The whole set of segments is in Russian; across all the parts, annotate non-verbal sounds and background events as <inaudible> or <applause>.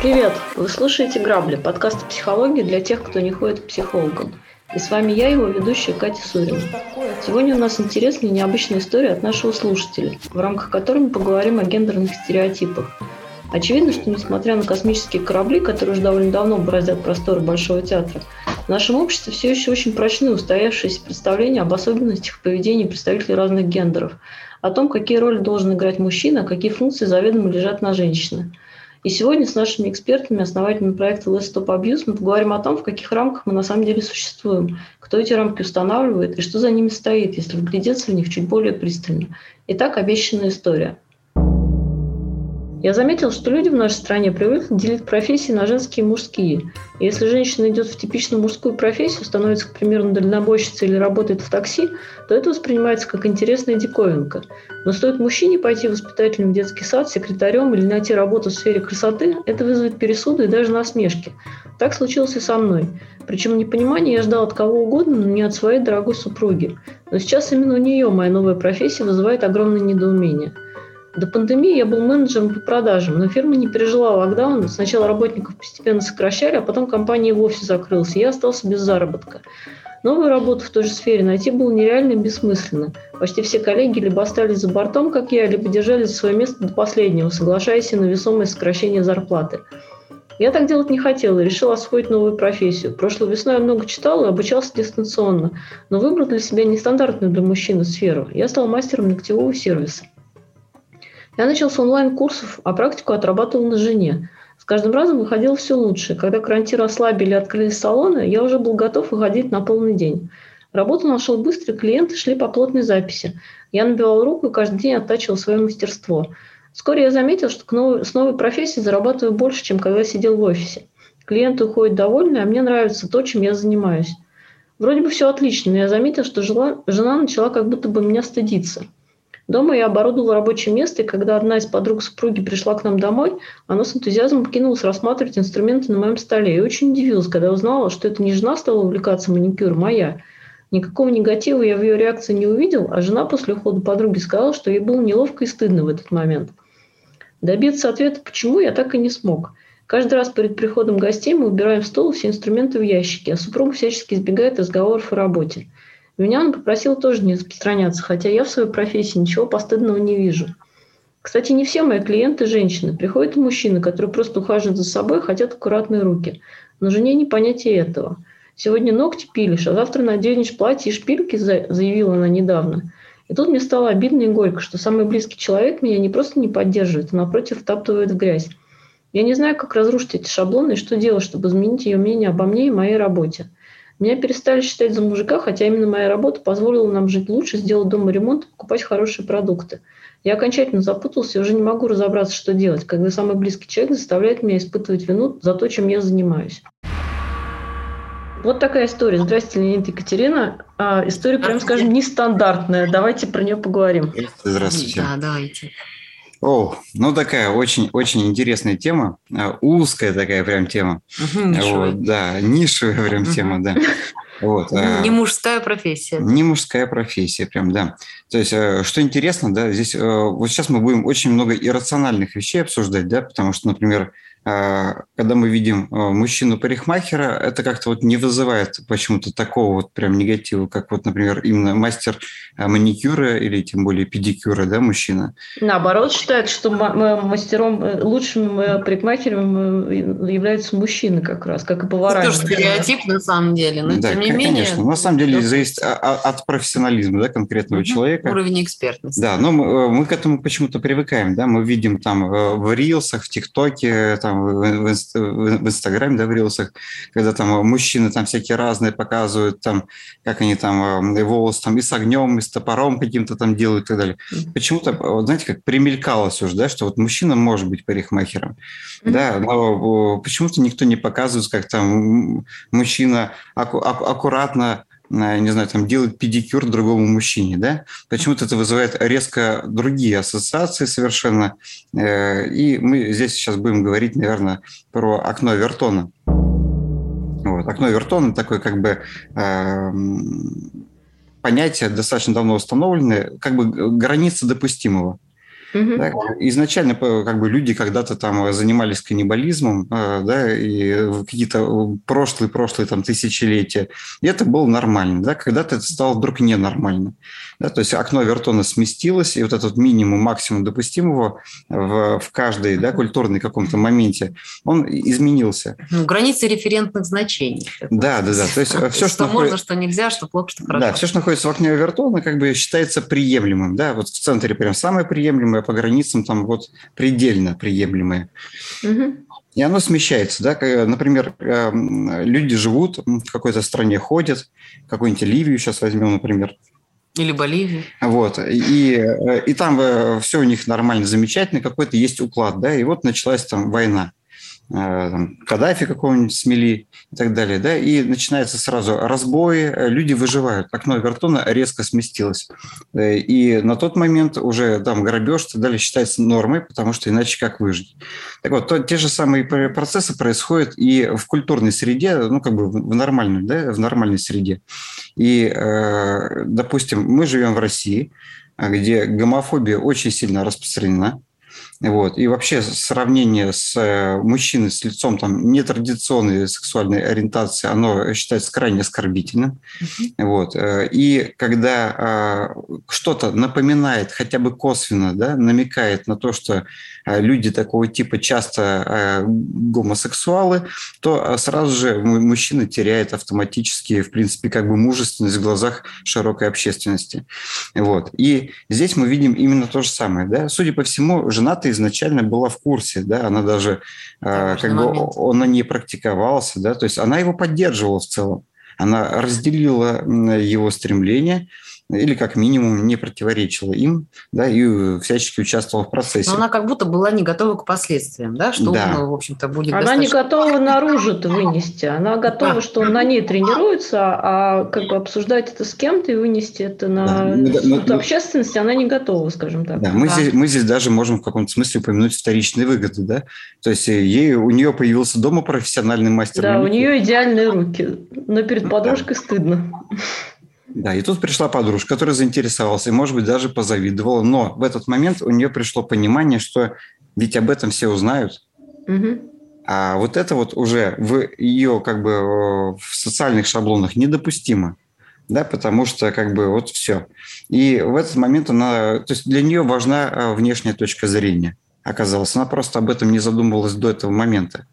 Привет! Вы слушаете «Грабли» – подкаст о психологии для тех, кто не ходит к психологам. И с вами я, его ведущая Катя Сурина. Сегодня у нас интересная и необычная история от нашего слушателя, в рамках которой мы поговорим о гендерных стереотипах. Очевидно, что несмотря на космические корабли, которые уже довольно давно бороздят просторы Большого театра, в нашем обществе все еще очень прочны устоявшиеся представления об особенностях поведения представителей разных гендеров, о том, какие роли должен играть мужчина, а какие функции заведомо лежат на женщине – и сегодня с нашими экспертами, основателями проекта Let's Stop Abuse, мы поговорим о том, в каких рамках мы на самом деле существуем, кто эти рамки устанавливает и что за ними стоит, если вглядеться в них чуть более пристально. Итак, обещанная история – я заметил, что люди в нашей стране привыкли делить профессии на женские и мужские. Если женщина идет в типично мужскую профессию, становится, к примеру, дальнобойщицей или работает в такси, то это воспринимается как интересная диковинка. Но стоит мужчине пойти воспитателем в детский сад, секретарем или найти работу в сфере красоты, это вызовет пересуды и даже насмешки. Так случилось и со мной. Причем непонимание я ждал от кого угодно, но не от своей дорогой супруги. Но сейчас именно у нее моя новая профессия вызывает огромное недоумение – до пандемии я был менеджером по продажам, но фирма не пережила локдаун. Сначала работников постепенно сокращали, а потом компания вовсе закрылась, и я остался без заработка. Новую работу в той же сфере найти было нереально и бессмысленно. Почти все коллеги либо остались за бортом, как я, либо держались свое место до последнего, соглашаясь на весомое сокращение зарплаты. Я так делать не хотел и решил освоить новую профессию. Прошлой весной я много читал и обучался дистанционно, но выбрал для себя нестандартную для мужчины сферу. Я стал мастером ногтевого сервиса. Я начал с онлайн-курсов, а практику отрабатывал на жене. С каждым разом выходило все лучше. Когда карантин ослабили и открылись салоны, я уже был готов выходить на полный день. Работу нашел быстро, клиенты шли по плотной записи. Я набивал руку и каждый день оттачивал свое мастерство. Вскоре я заметил, что новой, с новой профессией зарабатываю больше, чем когда сидел в офисе. Клиенты уходят довольны, а мне нравится то, чем я занимаюсь. Вроде бы все отлично, но я заметил, что жила, жена начала как будто бы меня стыдиться – Дома я оборудовала рабочее место, и когда одна из подруг супруги пришла к нам домой, она с энтузиазмом кинулась рассматривать инструменты на моем столе. И очень удивилась, когда узнала, что это не жена стала увлекаться маникюром, а я. Никакого негатива я в ее реакции не увидел, а жена после ухода подруги сказала, что ей было неловко и стыдно в этот момент. Добиться ответа «почему» я так и не смог. Каждый раз перед приходом гостей мы убираем стол все инструменты в ящики, а супруга всячески избегает разговоров о работе. Меня он попросил тоже не распространяться, хотя я в своей профессии ничего постыдного не вижу. Кстати, не все мои клиенты – женщины. Приходят мужчины, которые просто ухаживают за собой, хотят аккуратные руки. Но жене не понятие этого. Сегодня ногти пилишь, а завтра наденешь платье и шпильки, заявила она недавно. И тут мне стало обидно и горько, что самый близкий человек меня не просто не поддерживает, а напротив втаптывает в грязь. Я не знаю, как разрушить эти шаблоны и что делать, чтобы изменить ее мнение обо мне и моей работе. Меня перестали считать за мужика, хотя именно моя работа позволила нам жить лучше, сделать дома ремонт, покупать хорошие продукты. Я окончательно запутался и уже не могу разобраться, что делать, когда самый близкий человек заставляет меня испытывать вину за то, чем я занимаюсь. Вот такая история. Здравствуйте, Леонид Екатерина. А, история, прям скажем, нестандартная. Давайте про нее поговорим. Здравствуйте. Да, давайте. О, ну такая очень-очень интересная тема, а, узкая такая прям тема. Угу, вот, да, нишевая прям угу. тема, да. Вот, а не мужская профессия. Не мужская профессия, прям, да. То есть, э, что интересно, да, здесь э, вот сейчас мы будем очень много иррациональных вещей обсуждать, да, потому что, например, когда мы видим а, мужчину-парикмахера, это как-то вот не вызывает почему-то такого вот прям негатива, как вот, например, именно мастер а, маникюра или тем более педикюра, да, мужчина. Наоборот, считают, что мастером, э, лучшим э, парикмахером э, является мужчина как раз, как и повара. Это тоже стереотип на самом деле, но да, тем не менее. конечно. На самом деле зависит от профессионализма да, конкретного угу. человека. Уровень экспертности. Да, но мы, мы к этому почему-то привыкаем, да, мы видим там в рилсах, в ТикТоке, там там в, Инстаграме, да, в рилсах, когда там мужчины там всякие разные показывают, там, как они там и волос там и с огнем, и с топором каким-то там делают и так далее. Почему-то, вот, знаете, как примелькалось уже, да, что вот мужчина может быть парикмахером, mm-hmm. да, но почему-то никто не показывает, как там мужчина аку- аккуратно не знаю, там делать педикюр другому мужчине, да? Почему-то это вызывает резко другие ассоциации совершенно. Э, и мы здесь сейчас будем говорить, наверное, про окно Вертона. Вот. Окно Вертона такое как бы э, понятие достаточно давно установленное, как бы граница допустимого. Угу. Да, изначально как бы люди когда-то там занимались каннибализмом, э, да, и какие-то прошлые-прошлые там тысячелетия, и это было нормально, да, когда-то это стало вдруг ненормально, да, то есть окно Вертона сместилось, и вот этот минимум, максимум допустимого в, в каждой, да, культурной каком-то моменте, он изменился. Ну, границы референтных значений. Да, да, да, то есть все, <laughs> что, что можно, что нельзя, что плохо, что хорошо. Да, все, что находится в окне Вертона, как бы считается приемлемым, да, вот в центре прям самое приемлемое, по границам там вот предельно приемлемые. Угу. И оно смещается, да, например, эм, люди живут в какой-то стране, ходят, какую-нибудь Ливию сейчас возьмем, например, или Боливию. Вот. И, э, и там э, все у них нормально, замечательно, какой-то есть уклад, да, и вот началась там война. Э, Каддафи какого-нибудь смели и так далее, да, и начинается сразу разбой, э, люди выживают, окно Вертона резко сместилось. Э, и на тот момент уже там грабеж и так далее считается нормой, потому что иначе как выжить. Так вот, то, те же самые процессы происходят и в культурной среде, ну, как бы в нормальной, да, в нормальной среде. И, допустим, мы живем в России, где гомофобия очень сильно распространена, вот. И вообще сравнение с э, мужчиной с лицом там, нетрадиционной сексуальной ориентации, оно считается крайне оскорбительным. Mm-hmm. Вот. Э, и когда а, что-то напоминает, хотя бы косвенно, да, намекает на то, что люди такого типа часто а, гомосексуалы, то сразу же мужчина теряет автоматически, в принципе, как бы мужественность в глазах широкой общественности. Вот. И здесь мы видим именно то же самое. Да? Судя по всему, женатый изначально была в курсе, да, она даже да, как бы он на ней практиковался, да, то есть она его поддерживала в целом, она разделила его стремление, или как минимум не противоречила им, да, и всячески участвовала в процессе. Но она как будто была не готова к последствиям, да, что да. он, в общем-то, будет Она достаточно... не готова наружу это вынести, она готова, да. что он на ней тренируется, а как бы обсуждать это с кем-то и вынести это на да. мы, мы, общественности она не готова, скажем так. Да, мы, да. Здесь, мы здесь даже можем в каком-то смысле упомянуть вторичные выгоды, да, то есть э, ей, у нее появился дома профессиональный мастер. Да, маникюр. у нее идеальные руки, но перед подружкой да. стыдно. Да, и тут пришла подружка, которая заинтересовалась и, может быть, даже позавидовала. Но в этот момент у нее пришло понимание, что ведь об этом все узнают. Угу. А вот это вот уже в ее как бы в социальных шаблонах недопустимо. Да, потому что как бы вот все. И в этот момент она, то есть для нее важна а, внешняя точка зрения оказалась. Она просто об этом не задумывалась до этого момента.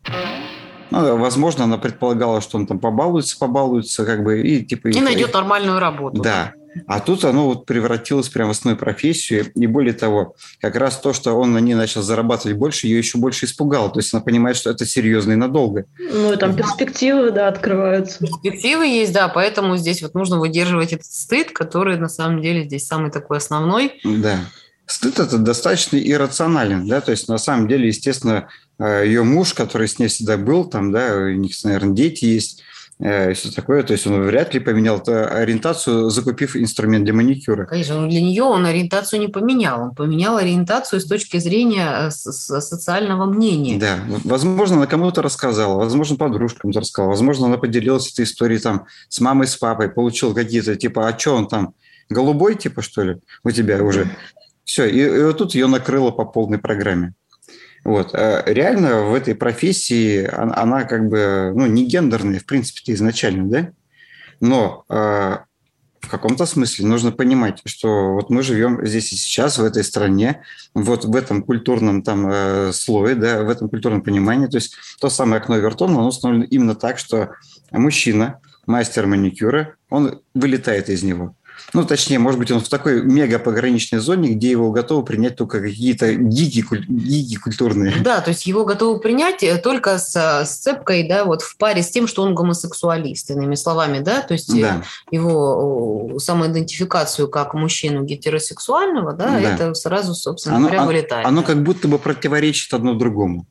Ну, возможно, она предполагала, что он там побалуется, побалуется, как бы, и типа... И, найдет нормальную работу. Да. А тут оно вот превратилось прямо в основную профессию. И более того, как раз то, что он на ней начал зарабатывать больше, ее еще больше испугало. То есть она понимает, что это серьезно и надолго. Ну, и там перспективы, да, открываются. Перспективы есть, да, поэтому здесь вот нужно выдерживать этот стыд, который на самом деле здесь самый такой основной. Да. Стыд это достаточно иррационален, да, то есть на самом деле, естественно, э, ее муж, который с ней всегда был, там, да, у них, наверное, дети есть, э, и все такое, то есть он вряд ли поменял ориентацию, закупив инструмент для маникюра. Конечно, но для нее он ориентацию не поменял, он поменял ориентацию с точки зрения э, социального мнения. Да, возможно, она кому-то рассказала, возможно, подружкам рассказала, возможно, она поделилась этой историей там с мамой, с папой, получил какие-то, типа, а что он там, голубой, типа, что ли, у тебя уже? Все, и, и вот тут ее накрыло по полной программе. Вот. А реально в этой профессии она, она как бы ну, не гендерная, в принципе, изначально, да? Но э, в каком-то смысле нужно понимать, что вот мы живем здесь и сейчас, в этой стране, вот в этом культурном там э, слое, да, в этом культурном понимании. То есть то самое окно Вертона, оно установлено именно так, что мужчина, мастер маникюра, он вылетает из него. Ну, точнее, может быть, он в такой мега пограничной зоне, где его готовы принять только какие-то гики, гики культурные. Да, то есть его готовы принять э, только с сцепкой, да, вот в паре с тем, что он гомосексуалист, иными словами, да, то есть э, да. его самоидентификацию как мужчину гетеросексуального, да, да. это сразу, собственно оно, говоря, вылетает. Оно как будто бы противоречит одно другому.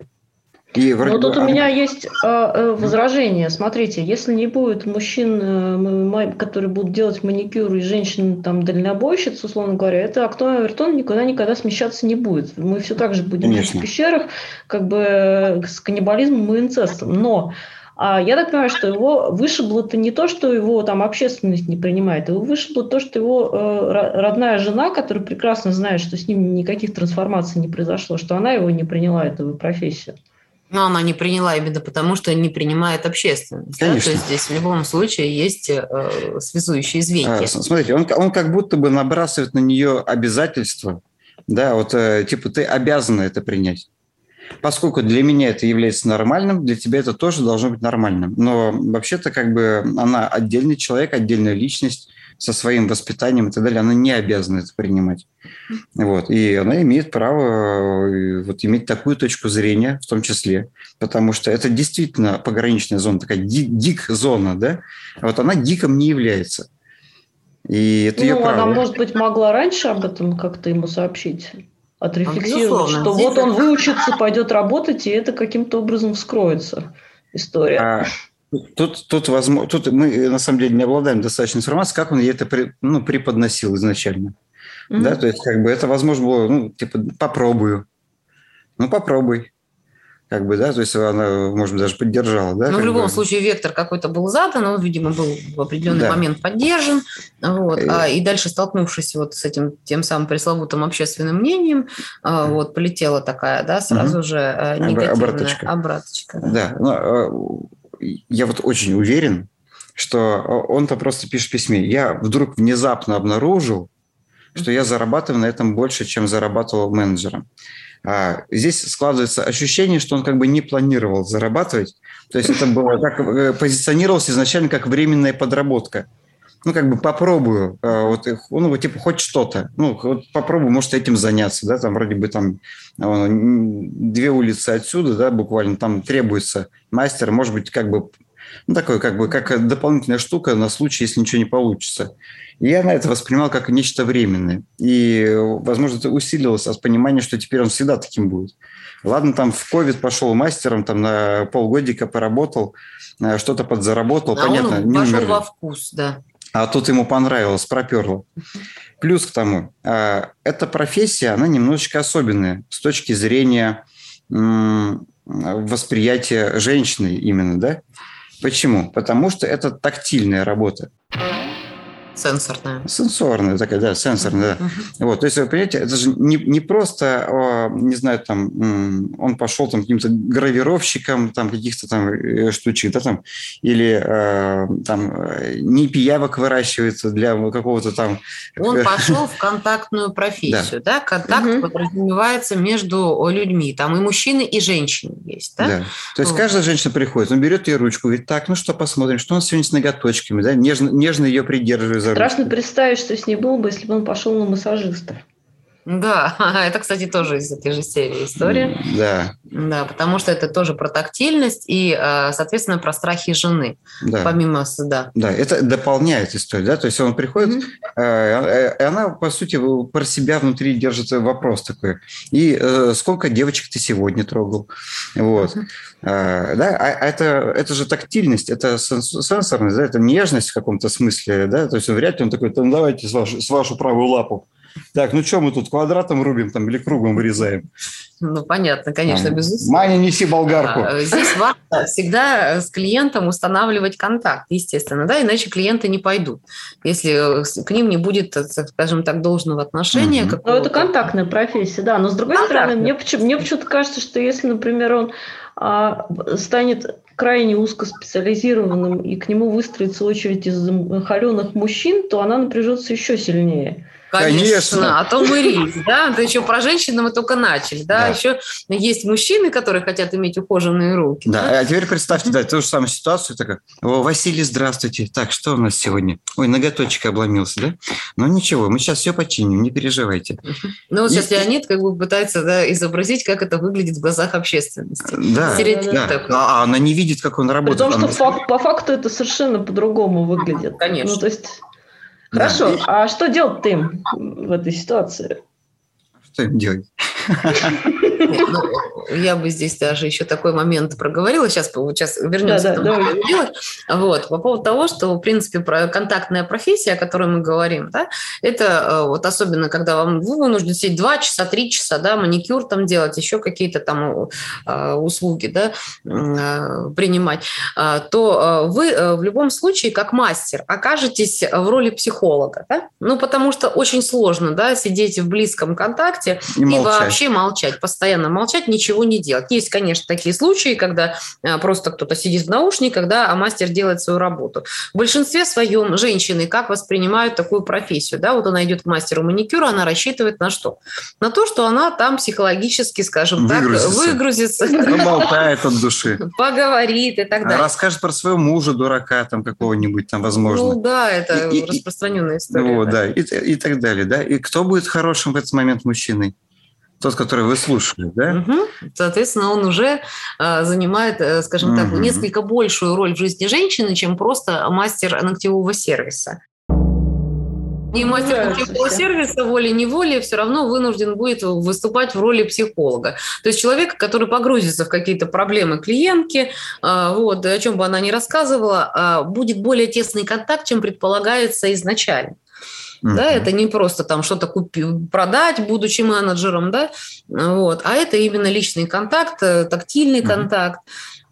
И вроде Но тут у меня есть э, возражение. Смотрите, если не будет мужчин, э, которые будут делать маникюр, и женщин там дальнобойщиц, условно говоря, это окно Авертон никуда-никогда смещаться не будет. Мы все так же будем в пещерах, как бы с каннибализмом и инцестом. Но А я так понимаю, что его вышибло-то не то, что его там общественность не принимает, его вышибло то, что его э, родная жена, которая прекрасно знает, что с ним никаких трансформаций не произошло, что она его не приняла, эту профессию. Но она не приняла именно потому, что не принимает общественность. Конечно. Да? То есть здесь в любом случае есть э, связующие звенья. А, смотрите, он, он как будто бы набрасывает на нее обязательства. Да, вот э, типа ты обязана это принять. Поскольку для меня это является нормальным, для тебя это тоже должно быть нормальным. Но вообще-то как бы она отдельный человек, отдельная личность со своим воспитанием и так далее, она не обязана это принимать. Вот. И она имеет право э, вот, иметь такую точку зрения в том числе, потому что это действительно пограничная зона, такая дик-зона, да? Вот она диком не является. И это ну, ее право. она, может быть, могла раньше об этом как-то ему сообщить? отрефлексировать, что вот он выучится, пойдет работать, и это каким-то образом вскроется история. А, тут, тут, возможно, тут мы на самом деле не обладаем достаточной информацией, как он ей это при, ну, преподносил изначально. Mm-hmm. Да, то есть как бы это возможно было, ну, типа, попробую. Ну, попробуй как бы, да, то есть она, может быть, даже поддержала, да? Ну, в любом бы. случае, вектор какой-то был задан, он, видимо, был в определенный да. момент поддержан, вот, и... а, и дальше, столкнувшись вот с этим тем самым пресловутым общественным мнением, а, вот, полетела такая, да, сразу угу. же а, негативная обраточка. обраточка да, да. А, я вот очень уверен, что он-то просто пишет в письме. Я вдруг внезапно обнаружил, что я зарабатываю на этом больше, чем зарабатывал менеджером. А здесь складывается ощущение, что он как бы не планировал зарабатывать. То есть это было как э, позиционировалось изначально как временная подработка. Ну, как бы попробую, а, вот, ну, вот, типа, хоть что-то. Ну, вот попробую, может, этим заняться, да, там вроде бы там две улицы отсюда, да, буквально там требуется мастер, может быть, как бы, ну, такой, как бы, как дополнительная штука на случай, если ничего не получится. И я на это воспринимал как нечто временное. И, возможно, это усилилось от понимания, что теперь он всегда таким будет. Ладно, там в ковид пошел мастером, там на полгодика поработал, э, что-то подзаработал, а понятно. Он пошел во вкус, да. А тут ему понравилось, проперло. Плюс к тому, э, эта профессия, она немножечко особенная с точки зрения восприятия женщины именно, да? Почему? Потому что это тактильная работа. Сенсорная. Сенсорная такая, да, сенсорная, да. Вот, то есть, вы понимаете, это же не, не просто, не знаю, там, он пошел там каким-то гравировщиком, там, каких-то там э, штучек, да, там, или э, там не пиявок выращивается для какого-то там... Он <laughs> пошел в контактную профессию, да, да? контакт угу. подразумевается между людьми, там и мужчины, и женщины есть, да? да. То есть, вот. каждая женщина приходит, он берет ее ручку, говорит, так, ну что, посмотрим, что у нас сегодня с ноготочками, да, нежно, нежно ее придерживает Страшно представить, что с ней было бы, если бы он пошел на массажиста. Да, <laughs> это, кстати, тоже из этой же серии история. Да. Да, потому что это тоже про тактильность и, э, соответственно, про страхи жены. Да. Помимо, да. Да, это дополняет историю, да, то есть он приходит, mm-hmm. и она, по сути, про себя внутри держит вопрос такой. И сколько девочек ты сегодня трогал? Вот. Mm-hmm. Да, а это, это же тактильность, это сенсорность, да, это нежность в каком-то смысле, да, то есть вряд ли он такой, ну давайте с вашу, с вашу правую лапу. Так, ну что мы тут квадратом рубим там или кругом вырезаем? Ну, понятно, конечно, безусловно. Маня, неси болгарку. А, здесь важно всегда с клиентом устанавливать контакт, естественно, да, иначе клиенты не пойдут. Если к ним не будет, скажем так, должного отношения. Угу. Ну, это контактная профессия, да. Но, с другой стороны, мне, мне почему-то кажется, что если, например, он а, станет крайне узкоспециализированным и к нему выстроится очередь из холеных мужчин, то она напряжется еще сильнее. Конечно, Конечно. а то мы риск, да, да еще про женщин мы только начали, да? да, еще есть мужчины, которые хотят иметь ухоженные руки. Да, да? а теперь представьте, да, ту же самую ситуацию, такая, о, Василий, здравствуйте, так, что у нас сегодня? Ой, ноготочек обломился, да? Ну ничего, мы сейчас все починим, не переживайте. Ну вот сейчас Леонид как бы пытается да, изобразить, как это выглядит в глазах общественности. Да, да, да. А она не видит, как он работает. Потому она... что по, по факту это совершенно по-другому выглядит. Конечно. Ну, то есть Хорошо, да. а что делать им в этой ситуации? Что им делать? Ну, <laughs> я бы здесь даже еще такой момент проговорила. Сейчас, сейчас вернемся да, да, к тому, Вот, по поводу того, что, в принципе, про контактная профессия, о которой мы говорим, да, это э, вот особенно, когда вам вы вынуждены сидеть 2 часа, 3 часа, да, маникюр там делать, еще какие-то там э, услуги, да, э, принимать, то вы в любом случае, как мастер, окажетесь в роли психолога, да? Ну, потому что очень сложно, да, сидеть в близком контакте и, и вообще молчать, постоянно молчать, ничего не делать. Есть, конечно, такие случаи, когда э, просто кто-то сидит в наушниках, да, а мастер делает свою работу. В большинстве своем женщины как воспринимают такую профессию, да, вот она идет к мастеру маникюра, она рассчитывает на что? На то, что она там психологически, скажем выгрузится. так, выгрузится. <laughs> Поболтает от души. Поговорит и так далее. Расскажет про своего мужа, дурака там какого-нибудь там, возможно. Ну да, это и, распространенная история. Вот, да, и, и так далее, да. И кто будет хорошим в этот момент мужчиной? Тот, который вы слушали, да? Угу. Соответственно, он уже э, занимает, э, скажем угу. так, несколько большую роль в жизни женщины, чем просто мастер ногтевого сервиса. И мастер ногтевого сервиса волей-неволей все равно вынужден будет выступать в роли психолога. То есть человека, который погрузится в какие-то проблемы клиентки, э, вот, о чем бы она ни рассказывала, э, будет более тесный контакт, чем предполагается изначально. Uh-huh. Да, это не просто там что-то купить, продать, будучи менеджером, да, вот, а это именно личный контакт, э, тактильный uh-huh. контакт.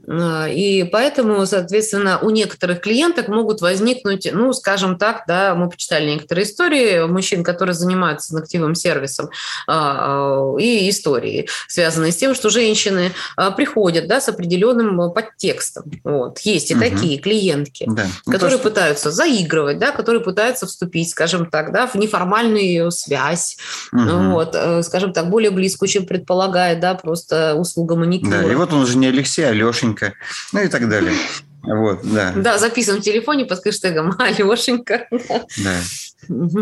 А, и поэтому, соответственно, у некоторых клиенток могут возникнуть, ну, скажем так, да, мы почитали некоторые истории мужчин, которые занимаются ногтевым сервисом, а, и истории, связанные с тем, что женщины а, приходят, да, с определенным подтекстом. Вот. Есть и угу. такие клиентки, да. Ну, которые то, пытаются заигрывать, да, которые пытаются вступить, скажем так, да, в неформальную связь, угу. вот, э, скажем так, более близкую, чем предполагает, да, просто услуга маникюра. Да, и вот он уже не Алексей, а Лешенька Алешенька, ну и так далее. Вот, да. Да, записываем в телефоне под хэштегом <laughs> Алешенька. Да.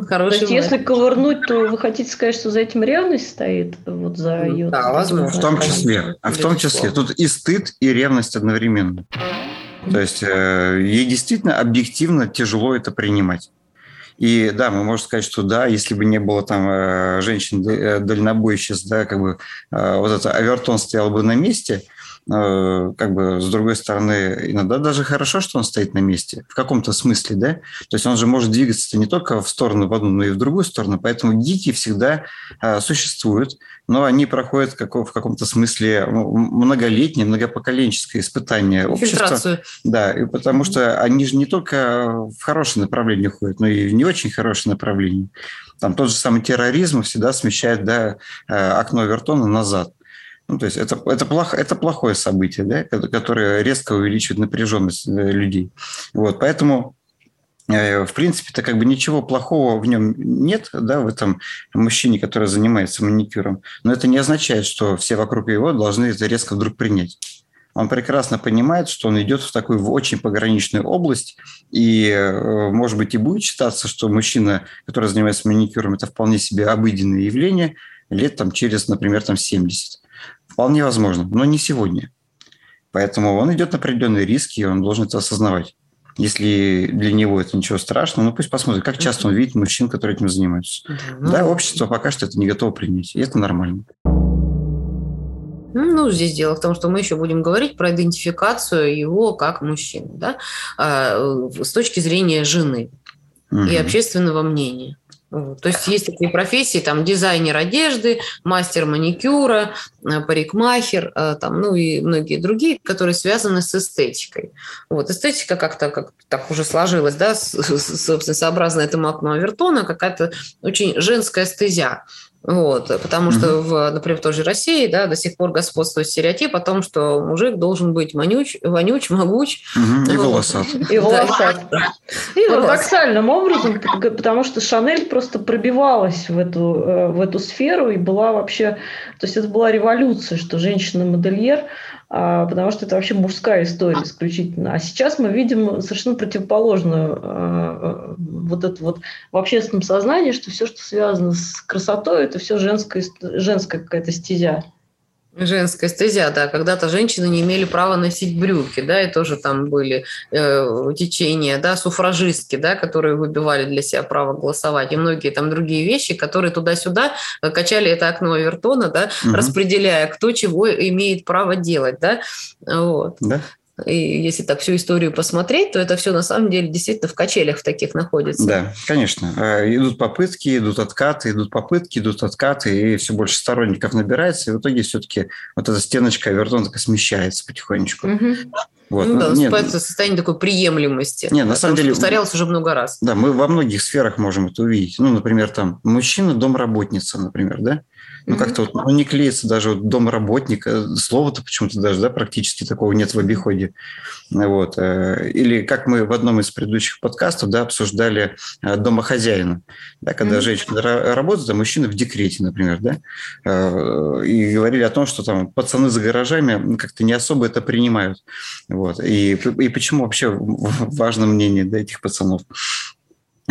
Хороший то есть, если ковырнуть, то вы хотите сказать, что за этим ревность стоит? Вот за ее... Да, возможно. В том числе. А в том числе. Тут и стыд, и ревность одновременно. То есть э, ей действительно объективно тяжело это принимать. И да, мы можем сказать, что да, если бы не было там э, женщин э, дальнобойщиц, да, как бы э, вот это Авертон стоял бы на месте, как бы, с другой стороны, иногда даже хорошо, что он стоит на месте, в каком-то смысле, да? То есть он же может двигаться не только в сторону в одну, но и в другую сторону. Поэтому дикие всегда э, существуют, но они проходят как, в каком-то смысле многолетнее, многопоколенческое испытание общества. Фильтрацию. Да, и потому что они же не только в хорошее направление ходят, но и в не очень хорошее направление. Там тот же самый терроризм всегда смещает да, э, окно Вертона назад. Ну, то есть это, это, плохо, это плохое событие, да, которое резко увеличивает напряженность э, людей. Вот, поэтому э, в принципе-то как бы ничего плохого в нем нет, да, в этом мужчине, который занимается маникюром. Но это не означает, что все вокруг его должны это резко вдруг принять. Он прекрасно понимает, что он идет в такую в очень пограничную область, и, э, может быть, и будет считаться, что мужчина, который занимается маникюром, это вполне себе обыденное явление лет там через, например, там 70. Вполне возможно, но не сегодня. Поэтому он идет на определенные риски, и он должен это осознавать. Если для него это ничего страшного, ну пусть посмотрит, как часто он видит мужчин, которые этим занимаются. Ну, да, общество пока что это не готово принять, и это нормально. Ну, здесь дело в том, что мы еще будем говорить про идентификацию его как мужчины, да, а, с точки зрения жены угу. и общественного мнения. То есть есть такие профессии, там дизайнер одежды, мастер маникюра, э, парикмахер, э, там, ну и многие другие, которые связаны с эстетикой. Вот эстетика как-то как так уже сложилась, да, собственно, сообразно этому окну Авертона, какая-то очень женская стезя. Вот, потому mm-hmm. что, в, например, в той же России да, до сих пор господствует стереотип о том, что мужик должен быть манюч, вонюч, могуч. Mm-hmm. И <laughs> волосат. И волосат. И парадоксальным образом, потому что Шанель просто пробивалась в эту, э, в эту сферу и была вообще... То есть это была революция, что женщина-модельер потому что это вообще мужская история исключительно. А сейчас мы видим совершенно противоположную а, вот это вот в общественном сознании, что все, что связано с красотой, это все женская, женская какая-то стезя. Женская стезя, да. Когда-то женщины не имели права носить брюки, да, и тоже там были э, течения, да, суфражистки, да, которые выбивали для себя право голосовать, и многие там другие вещи, которые туда-сюда качали это окно Авертона, да, угу. распределяя, кто чего имеет право делать, да. Вот. Да. И если так всю историю посмотреть, то это все на самом деле действительно в качелях в таких находится. Да, конечно. А, идут попытки, идут откаты, идут попытки, идут откаты, и все больше сторонников набирается, и в итоге все-таки вот эта стеночка Авертона смещается потихонечку. Угу. Вот. Ну, да, ну, нет, состояние такой приемлемости. Нет, на самом деле... Повторялось уже много раз. Да, мы во многих сферах можем это увидеть. Ну, например, там, мужчина – домработница, например, да? Ну, как-то вот, ну, не клеится даже вот домработник. Слова-то почему-то даже, да, практически такого нет в обиходе. Вот. Э, или как мы в одном из предыдущих подкастов, да, обсуждали э, домохозяина. Да, когда mm-hmm. женщина работает, а мужчина в декрете, например, да, э, и говорили о том, что там пацаны за гаражами как-то не особо это принимают. Вот. И, и почему вообще важно мнение да, этих пацанов.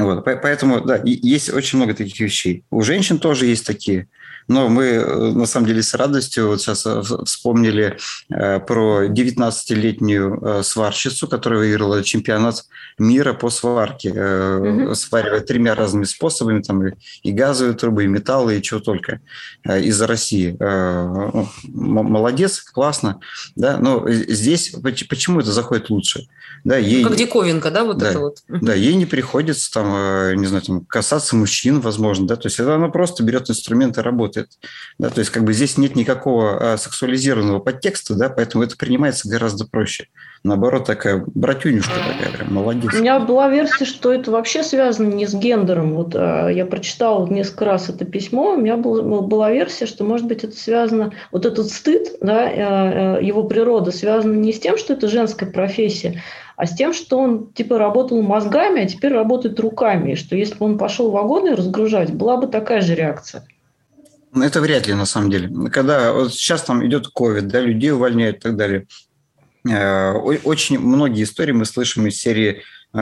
Вот, поэтому, да, есть очень много таких вещей. У женщин тоже есть такие. Но мы, э, на самом деле, с радостью вот сейчас э, вспомнили э, про 19-летнюю сварщицу, которая выиграла чемпионат мира по сварке. Угу. Сваривает тремя разными способами, там и газовые трубы, и металлы, и чего только из России. Ну, молодец, классно. Да? Но здесь почему это заходит лучше? Да, ей, как диковинка, да, вот да, это вот. Да, ей не приходится там, не знаю, там, касаться мужчин, возможно, да, то есть она просто берет инструменты и работает. Да, то есть как бы здесь нет никакого а, сексуализированного подтекста, да, поэтому это принимается гораздо проще. Наоборот, такая братюнюшка такая, прям молодец. У меня была версия, что это вообще связано не с гендером. Вот а, я прочитала несколько раз это письмо, у меня была, была версия, что, может быть, это связано, вот этот стыд, да, а, его природа связана не с тем, что это женская профессия, а с тем, что он типа работал мозгами, а теперь работает руками, и что если бы он пошел вагоны разгружать, была бы такая же реакция. Это вряд ли, на самом деле. Когда вот сейчас там идет ковид, да, людей увольняют и так далее. Э, очень многие истории мы слышим из серии э,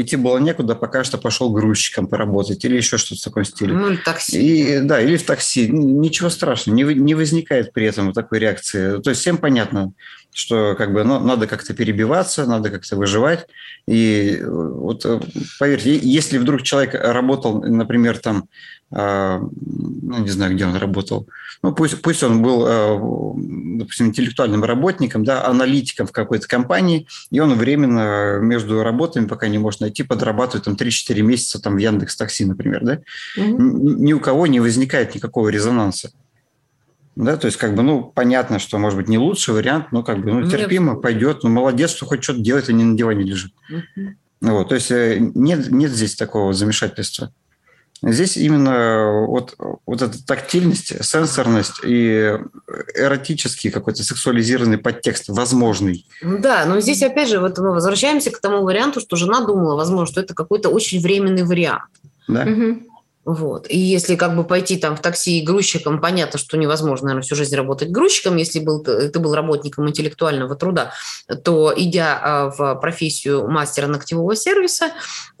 идти было некуда, пока что пошел грузчиком поработать или еще что-то в таком стиле. Ну, или такси. И, да, или в такси. Ничего страшного, не, не возникает при этом такой реакции. То есть всем понятно, что как бы ну, надо как-то перебиваться, надо как-то выживать. И вот поверьте, если вдруг человек работал, например, там а, ну, не знаю, где он работал, ну, пусть, пусть он был, а, допустим, интеллектуальным работником, да, аналитиком в какой-то компании, и он временно между работами, пока не может найти, подрабатывает там 3-4 месяца там в Яндекс Такси, например, да, угу. ни у кого не возникает никакого резонанса. Да, то есть, как бы, ну, понятно, что, может быть, не лучший вариант, но, как бы, ну, терпимо, Нет. пойдет, ну, молодец, что хоть что-то делает, а не на диване лежит. Угу. Вот, то есть, э, нет, нет здесь такого замешательства. Здесь именно вот, вот эта тактильность, сенсорность и эротический какой-то сексуализированный подтекст возможный. Да, но здесь опять же вот мы возвращаемся к тому варианту, что жена думала, возможно, что это какой-то очень временный вариант. Да. Угу. Вот. И если как бы пойти там в такси грузчиком, понятно, что невозможно, наверное, всю жизнь работать грузчиком, если был, ты был работником интеллектуального труда, то идя а, в профессию мастера ногтевого сервиса,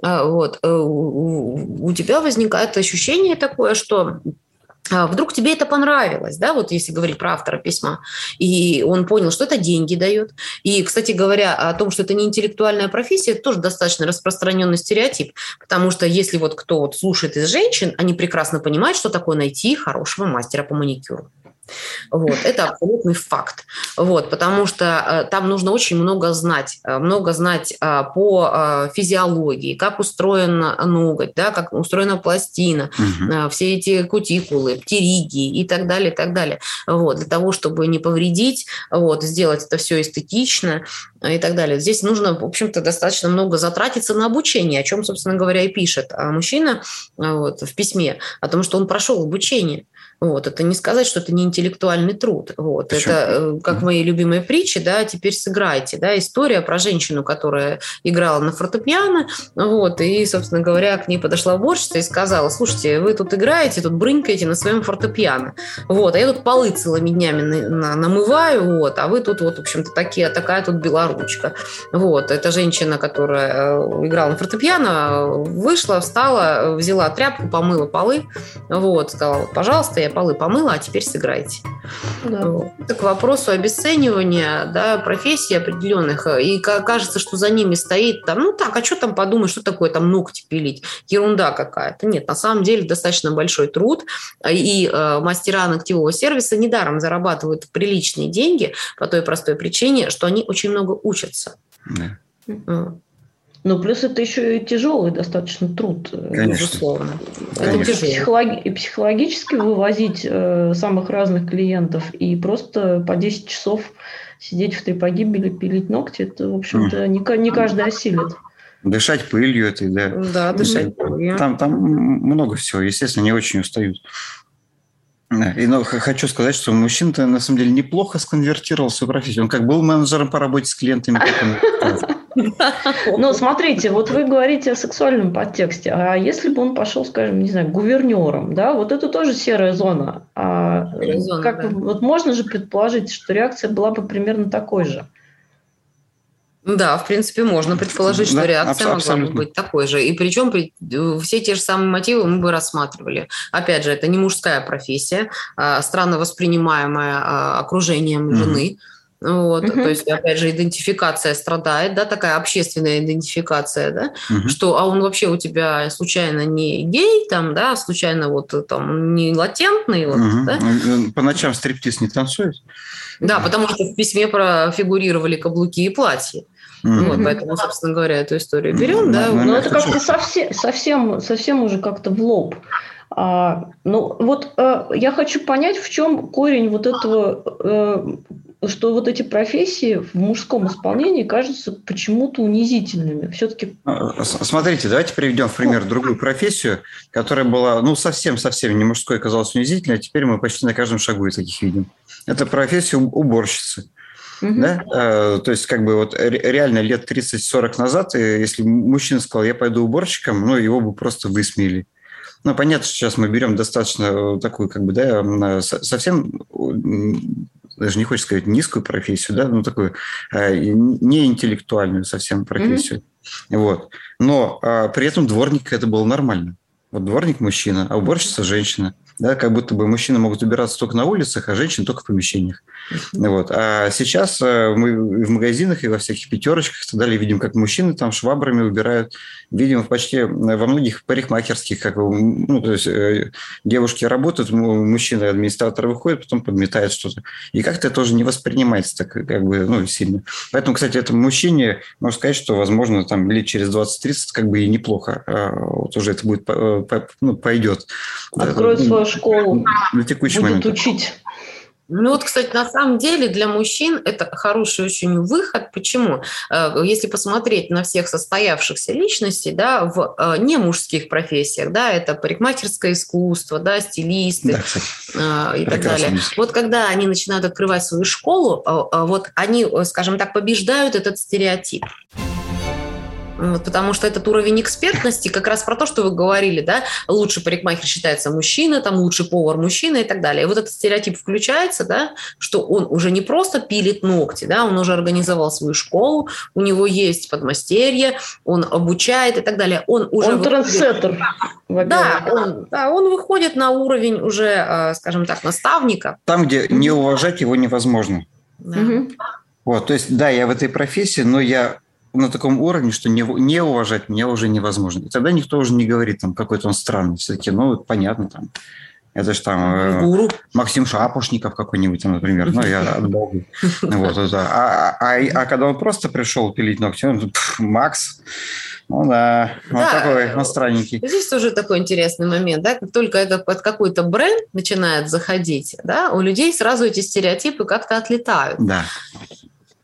а, вот, э, у тебя возникает ощущение такое, что вдруг тебе это понравилось, да, вот если говорить про автора письма, и он понял, что это деньги дает. И, кстати говоря, о том, что это не интеллектуальная профессия, это тоже достаточно распространенный стереотип, потому что если вот кто вот слушает из женщин, они прекрасно понимают, что такое найти хорошего мастера по маникюру. Вот, это абсолютный факт. Вот, потому что э, там нужно очень много знать, э, много знать э, по физиологии, как устроен ноготь, да, как устроена пластина, угу. все эти кутикулы, птериги и так далее, и так далее. Вот, для того, чтобы не повредить, вот, сделать это все эстетично и так далее. Здесь нужно, в общем-то, достаточно много затратиться на обучение, о чем, собственно говоря, и пишет мужчина вот, в письме, о том, что он прошел обучение. Вот, это не сказать, что это не интеллектуальный труд. Вот, это э, как мои любимые притчи, да, теперь сыграйте, да, история про женщину, которая играла на фортепиано, вот, и, собственно говоря, к ней подошла уборщица и сказала, слушайте, вы тут играете, тут брынкаете на своем фортепиано, вот, а я тут полы целыми днями на, на, намываю, вот, а вы тут вот, в общем-то, такие, такая тут белорусская ручка. Вот, это женщина, которая э, играла на фортепиано, вышла, встала, взяла тряпку, помыла полы, вот, сказала, пожалуйста, я полы помыла, а теперь сыграйте. Да. Это к вопросу обесценивания да, профессий определенных, и кажется, что за ними стоит там, ну так, а что там подумать, что такое там ногти пилить? Ерунда какая-то. Нет, на самом деле достаточно большой труд, и э, мастера ногтевого сервиса недаром зарабатывают приличные деньги по той простой причине, что они очень много учатся. Да. Ну, плюс это еще и тяжелый достаточно труд, э, Конечно. безусловно. Конечно. Это психологи- психологически вывозить э, самых разных клиентов и просто по 10 часов сидеть в три погибели, пилить ногти, это, в общем-то, не, не каждый осилит. Дышать пылью этой, да. Да, дышать пылью. Там, там много всего, естественно, не очень устают. И ну, хочу сказать, что мужчина-то на самом деле неплохо сконвертировал свою профессию. Он как был менеджером по работе с клиентами, так Ну, смотрите, вот вы говорите о сексуальном подтексте, а если бы он пошел, скажем, не знаю, гувернером, да, вот это тоже серая зона. А зона как, да. Вот можно же предположить, что реакция была бы примерно такой же. Да, в принципе, можно предположить, что да, реакция абсолютно. могла бы быть такой же. И причем все те же самые мотивы мы бы рассматривали. Опять же, это не мужская профессия, а странно воспринимаемая а, окружением mm-hmm. жены. Вот, угу. То есть, опять же, идентификация страдает, да, такая общественная идентификация, да, угу. что, а он вообще у тебя случайно не гей, там, да, случайно вот там не латентный, вот, угу. да? По ночам стриптиз не танцует? Да, потому что в письме профигурировали каблуки и платья. Mm-hmm. Вот, поэтому, собственно говоря, эту историю берем, mm-hmm. да. Но это как-то совсем, совсем, совсем уже как-то в лоб. А, ну, вот а, я хочу понять, в чем корень вот этого а, что вот эти профессии в мужском исполнении кажутся почему-то унизительными. Все-таки... А, смотрите, давайте приведем в пример другую профессию, которая была, ну, совсем-совсем не мужской, казалась унизительной, а теперь мы почти на каждом шагу и таких видим. Это профессия уборщицы. Угу. Да? А, то есть, как бы вот реально лет 30-40 назад, э, если мужчина сказал, я пойду уборщиком, ну, его бы просто высмеяли. Ну, понятно, что сейчас мы берем достаточно э, такую, как бы, да, совсем даже не хочется сказать низкую профессию, да, ну такую э, не интеллектуальную совсем профессию. Mm-hmm. Вот. Но а, при этом дворник это было нормально. Вот дворник мужчина, а уборщица женщина да, как будто бы мужчины могут убираться только на улицах, а женщины только в помещениях. Вот. А сейчас э, мы в магазинах и во всяких пятерочках и так далее видим, как мужчины там швабрами убирают. Видим почти во многих парикмахерских, как ну, то есть э, девушки работают, мужчины, администратор выходит, потом подметает что-то. И как-то это тоже не воспринимается так как бы ну, сильно. Поэтому, кстати, этому мужчине можно сказать, что, возможно, там лет через 20-30 как бы и неплохо. А вот уже это будет, э, ну, пойдет. Откроет свою школу, на текущий будет момент. учить. Ну вот, кстати, на самом деле для мужчин это хороший очень выход. Почему? Э, если посмотреть на всех состоявшихся личностей, да, в э, не мужских профессиях, да, это парикмахерское искусство, да, стилисты да, э, и так далее. Вот когда они начинают открывать свою школу, вот они, скажем так, побеждают этот стереотип. Вот, потому что этот уровень экспертности как раз про то, что вы говорили, да, лучший парикмахер считается мужчина, там лучший повар мужчина и так далее. И вот этот стереотип включается, да, что он уже не просто пилит ногти, да, он уже организовал свою школу, у него есть подмастерье, он обучает и так далее. Он уже... Он трансеттер. Да он, да, он выходит на уровень уже, а, скажем так, наставника. Там, где не уважать его невозможно. Да. Угу. Вот, то есть, да, я в этой профессии, но я на таком уровне, что не, не уважать меня уже невозможно. И тогда никто уже не говорит, там, какой-то он странный. Все-таки, ну, понятно, там, это же там э, Максим Шапошников какой-нибудь, например. Ну, я <laughs> от Бога. Вот, это. А, а, а, а когда он просто пришел пилить ногти, он, Макс, ну да, вот да, такой, он странненький. Здесь тоже такой интересный момент, да, как только это под какой-то бренд начинает заходить, да, у людей сразу эти стереотипы как-то отлетают. Да.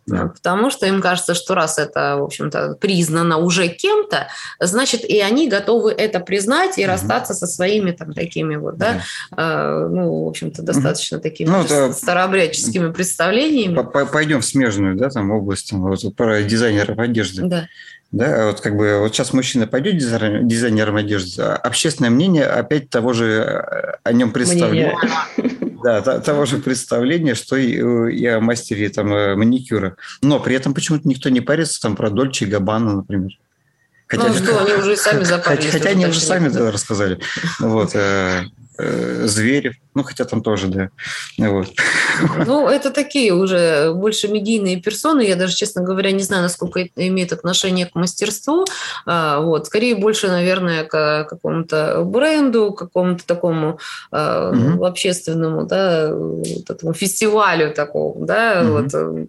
Да. Потому что им кажется, что раз это, в общем-то, признано уже кем-то, значит, и они готовы это признать и угу. расстаться со своими там такими вот, да, да. Э, ну, в общем-то, достаточно угу. такими ну, это... старообрядческими представлениями. Пойдем в смежную, да, там область, вот, про дизайнеров одежды. Да. Да, вот как бы вот сейчас мужчина пойдет дизайнером, одежды, а общественное мнение опять того же э, о нем представляет. Да, того же представления, что и, и о мастере там, маникюра. Но при этом почему-то никто не парится там про Дольче и Габбана, например. Хотя, ну что, они уже сами запарились. Хотя они уже сами рассказали. Вот. Э, Зверев, ну, хотя там тоже, да. Вот. Ну, это такие уже больше медийные персоны. Я даже, честно говоря, не знаю, насколько это имеет отношение к мастерству. А, вот. Скорее, больше, наверное, к какому-то бренду, какому-то такому угу. общественному, да, вот этому фестивалю такому, да, угу. вот э,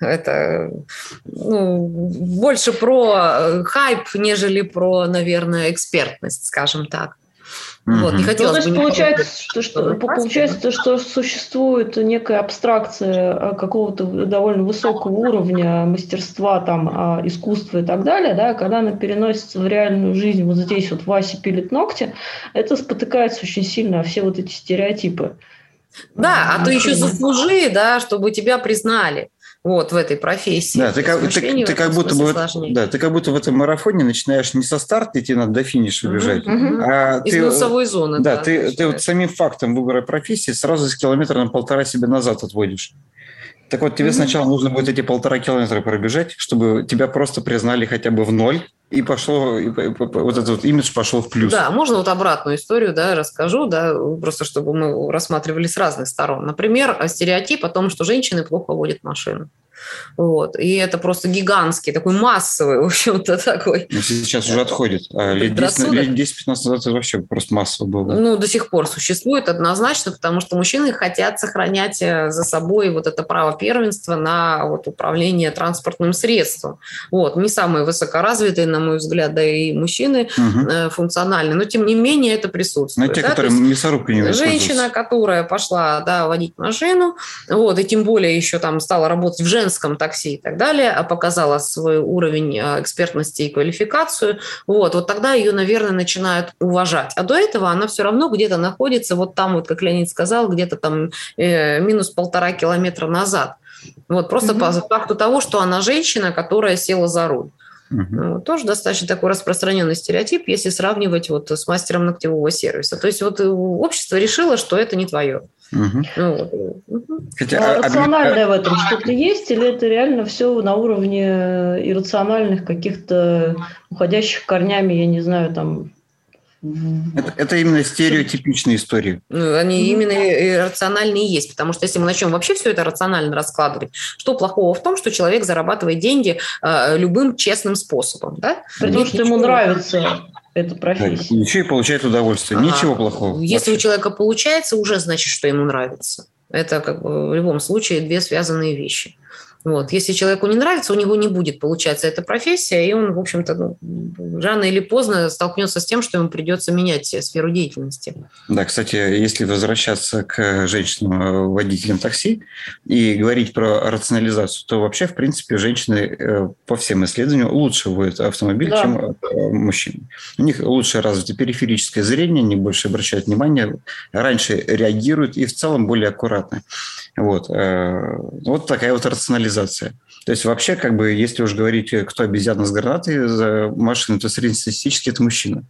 это ну, больше про хайп, нежели про, наверное, экспертность, скажем так. Вот, не хотелось ну, бы получается, что, что, получается, то, что существует некая абстракция а, какого-то довольно высокого уровня мастерства, там, а, искусства и так далее, да, когда она переносится в реальную жизнь, вот здесь вот Вася пилит ногти, это спотыкается очень сильно, а все вот эти стереотипы. Да, а, а то еще заслужи, да, чтобы тебя признали вот в этой профессии. Да, ты как, ты, ты как будто бы да, ты как будто в этом марафоне начинаешь не со старта идти надо до финиша бежать, угу. а из ты, носовой зоны. Да, да ты, ты вот самим фактом выбора профессии сразу с километра на полтора себе назад отводишь. Так вот, тебе mm сначала нужно будет эти полтора километра пробежать, чтобы тебя просто признали хотя бы в ноль, и пошло, и, вот этот вот имидж пошел в плюс. Да, можно вот обратную историю, да, расскажу, да, просто чтобы мы рассматривали с разных сторон. Например, стереотип о том, что женщины плохо водят машину. Вот. И это просто гигантский, такой массовый, <laughs> в общем-то, такой. Но сейчас уже отходит. А <laughs> лет 10-15 назад это вообще просто массово было. Ну, до сих пор существует однозначно, потому что мужчины хотят сохранять э, за собой вот это право первенства на вот управление транспортным средством. Вот. Не самые высокоразвитые, на мой взгляд, да и мужчины угу. функциональные, но тем не менее это присутствует. Но те, да? которые мясорубкой не Женщина, которая пошла да, водить машину, вот, и тем более еще там стала работать в женском женском такси и так далее, а показала свой уровень а, экспертности и квалификацию, вот, вот тогда ее, наверное, начинают уважать. А до этого она все равно где-то находится, вот там, вот как Леонид сказал, где-то там э, минус полтора километра назад. Вот просто mm-hmm. по факту того, что она женщина, которая села за руль. Угу. Тоже достаточно такой распространенный стереотип, если сравнивать вот с мастером ногтевого сервиса. То есть вот э, общество решило, что это не твое. Угу. Ну, Хотя, а рациональное а... в этом что-то есть, или это реально все на уровне иррациональных каких-то уходящих корнями, я не знаю, там это, это именно стереотипичные истории. Ну, они именно иррациональные есть, потому что если мы начнем вообще все это рационально раскладывать, что плохого в том, что человек зарабатывает деньги э, любым честным способом, да? При том, что ему нравится эта профессия. Да, еще и получает удовольствие. Ничего а, плохого. Если вообще. у человека получается, уже значит, что ему нравится. Это как бы в любом случае две связанные вещи. Вот. Если человеку не нравится, у него не будет получаться эта профессия, и он, в общем-то, ну, рано или поздно столкнется с тем, что ему придется менять сферу деятельности. Да, кстати, если возвращаться к женщинам-водителям такси и говорить про рационализацию, то вообще, в принципе, женщины э, по всем исследованиям лучше водят автомобиль, да. чем э, мужчины. У них лучше развито периферическое зрение, они больше обращают внимание, раньше реагируют и в целом более аккуратны. Вот, э, вот такая вот рационализация. То есть вообще, как бы, если уж говорить, кто обезьяна с гранатой за машину, то среднестатистически это мужчина.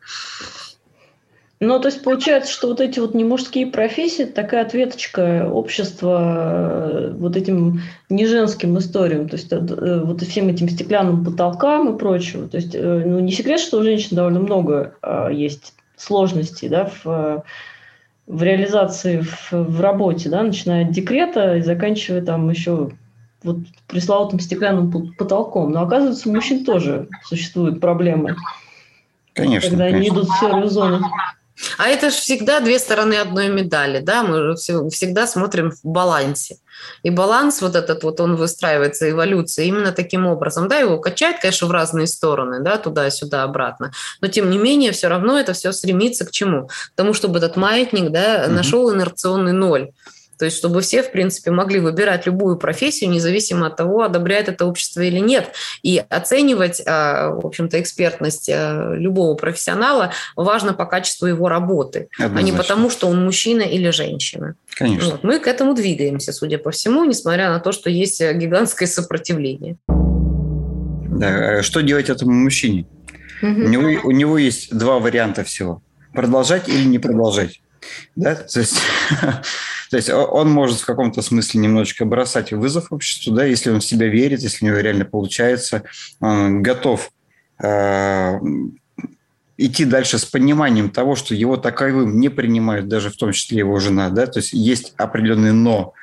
Ну, то есть получается, что вот эти вот не мужские профессии, такая ответочка общества э, вот этим не женским историям, то есть э, вот всем этим стеклянным потолкам и прочего. То есть, э, ну, не секрет, что у женщин довольно много есть сложностей, да, в в реализации в, в работе, да, начиная от декрета и заканчивая там еще вот пресловутым стеклянным потолком. Но оказывается, у мужчин тоже существуют проблемы. Конечно. Когда конечно. они идут в серую зону. А это же всегда две стороны одной медали, да, мы всегда смотрим в балансе. И баланс вот этот вот, он выстраивается, эволюция, именно таким образом. Да, его качает, конечно, в разные стороны, да, туда-сюда, обратно. Но, тем не менее, все равно это все стремится к чему? К тому, чтобы этот маятник, да, нашел инерционный ноль. То есть, чтобы все, в принципе, могли выбирать любую профессию, независимо от того, одобряет это общество или нет. И оценивать, а, в общем-то, экспертность а, любого профессионала важно по качеству его работы, Однозначно. а не потому, что он мужчина или женщина. Конечно. Вот. Мы к этому двигаемся, судя по всему, несмотря на то, что есть гигантское сопротивление. Да. А что делать этому мужчине? Угу. У, него, у него есть два варианта всего. Продолжать или не продолжать. Да? То есть <laughs> То есть он может в каком-то смысле немножечко бросать вызов обществу, да, если он в себя верит, если у него реально получается, он готов э, идти дальше с пониманием того, что его таковым не принимают, даже в том числе его жена, да, то есть есть определенный «но»,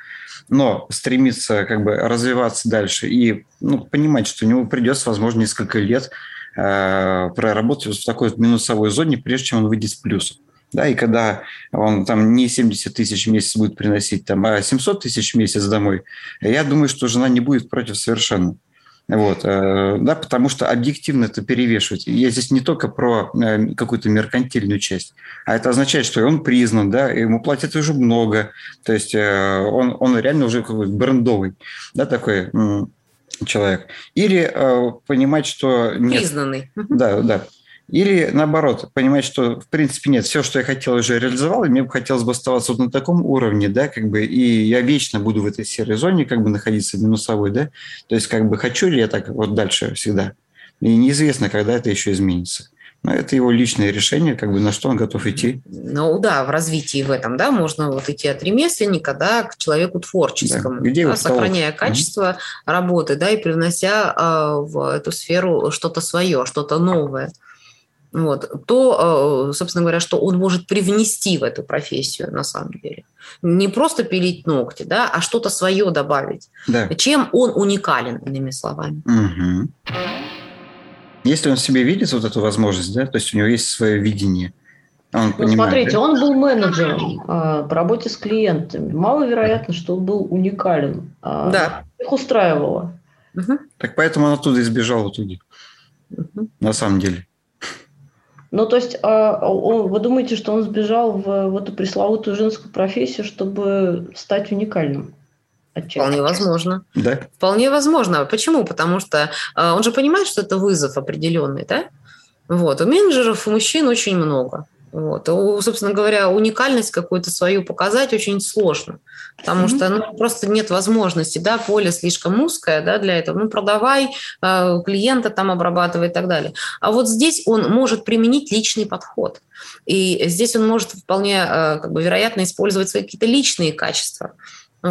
но стремиться как бы развиваться дальше и ну, понимать, что у него придется, возможно, несколько лет э, проработать в такой минусовой зоне, прежде чем он выйдет в плюс. Да, и когда он там не 70 тысяч в месяц будет приносить, там, а 700 тысяч в месяц домой, я думаю, что жена не будет против совершенно. Вот, э, да, потому что объективно это перевешивать. Я здесь не только про э, какую-то меркантильную часть, а это означает, что он признан, да, ему платят уже много, то есть э, он, он реально уже какой-то брендовый, да, такой человек. Или понимать, что... Нет, Признанный. Да, да. Или наоборот, понимать, что в принципе нет, все, что я хотел, уже реализовал, и мне бы хотелось бы оставаться вот на таком уровне, да, как бы, и я вечно буду в этой серой зоне, как бы находиться минусовой, да, то есть как бы хочу ли я так вот дальше всегда, и неизвестно, когда это еще изменится. Но это его личное решение, как бы на что он готов идти. Ну да, в развитии в этом, да, можно вот идти от ремесленника, да, к человеку творческому, да, где да, сохраняя качество mm работы, да, и привнося э, в эту сферу что-то свое, что-то новое вот, то, э, собственно говоря, что он может привнести в эту профессию на самом деле. Не просто пилить ногти, да, а что-то свое добавить. Да. Чем он уникален, иными словами. Угу. Если он себе видит вот эту возможность, да, то есть у него есть свое видение, он ну, понимает, смотрите, да? он был менеджером а, по работе с клиентами. Маловероятно, что он был уникален. А, да. Их устраивало. Угу. Так поэтому он оттуда избежал в итоге. Угу. На самом деле. Ну, то есть, а, вы думаете, что он сбежал в, в эту пресловутую женскую профессию, чтобы стать уникальным? Отчасти. Вполне возможно. Да. Вполне возможно. Почему? Потому что а, он же понимает, что это вызов определенный, да? Вот. У менеджеров, у мужчин очень много. Вот. У, собственно говоря, уникальность какую-то свою показать очень сложно, потому mm-hmm. что ну, просто нет возможности, да, поле слишком узкое да, для этого. Ну, продавай, э, клиента там обрабатывай и так далее. А вот здесь он может применить личный подход. И здесь он может вполне, э, как бы, вероятно, использовать свои какие-то личные качества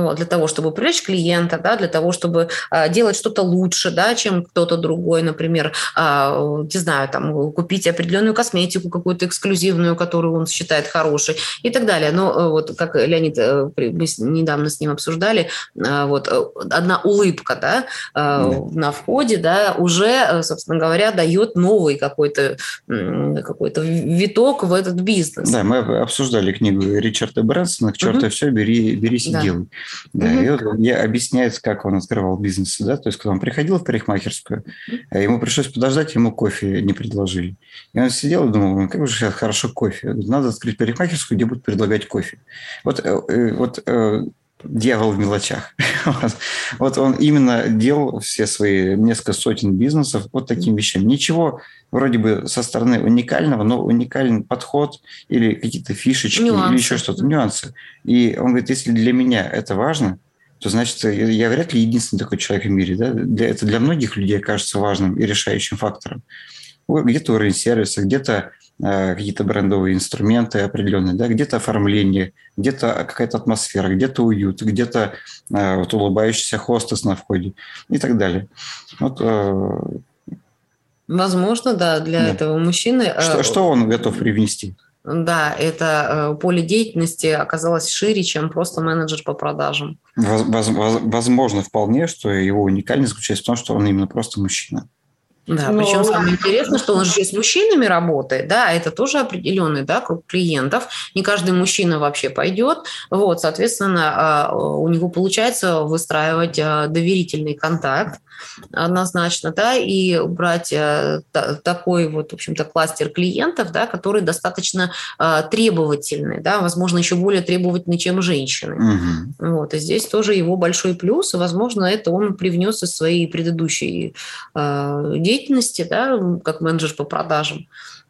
вот, для того, чтобы привлечь клиента, да, для того, чтобы а, делать что-то лучше, да, чем кто-то другой, например, а, не знаю, там, купить определенную косметику какую-то эксклюзивную, которую он считает хорошей и так далее. Но э, вот как Леонид, э, мы недавно с ним обсуждали, а, вот э, одна улыбка, да, да. на входе, да, уже, собственно говоря, дает новый какой-то какой-то виток в этот бизнес. Да, мы обсуждали книгу Ричарда Брэнсона «К черту угу. все, бери, берись да. и делай». Да, угу. и я объясняется, как он открывал бизнес, да, то есть, когда он приходил в парикмахерскую, а ему пришлось подождать, ему кофе не предложили. И он сидел и думал, как же сейчас хорошо кофе. Надо открыть парикмахерскую, где будут предлагать кофе. Вот, э, э, вот э, дьявол в мелочах. <laughs> вот он именно делал все свои несколько сотен бизнесов вот таким вещам. Ничего вроде бы со стороны уникального, но уникальный подход или какие-то фишечки нюансы. или еще что-то, нюансы. И он говорит, если для меня это важно, то значит, я вряд ли единственный такой человек в мире. Да? Для, это для многих людей кажется важным и решающим фактором. Где-то уровень сервиса, где-то Э, какие-то брендовые инструменты определенные, да, где-то оформление, где-то какая-то атмосфера, где-то уют, где-то э, вот улыбающийся хостес на входе и так далее. Вот, э, Возможно, да, для да. этого мужчины. Что, что он готов привнести? Да, это поле деятельности оказалось шире, чем просто менеджер по продажам. Возможно, вполне, что его уникальность заключается в том, что он именно просто мужчина. Да, Но... причем самое интересное, что он же с мужчинами работает, да, это тоже определенный, да, круг клиентов. Не каждый мужчина вообще пойдет, вот, соответственно, а, у него получается выстраивать а, доверительный контакт, однозначно, да, и брать э, такой вот, в общем-то, кластер клиентов, да, который достаточно э, требовательный, да, возможно, еще более требовательный, чем женщины. Угу. Вот, и здесь тоже его большой плюс, и, возможно, это он привнес из своей предыдущей э, деятельности, да, как менеджер по продажам.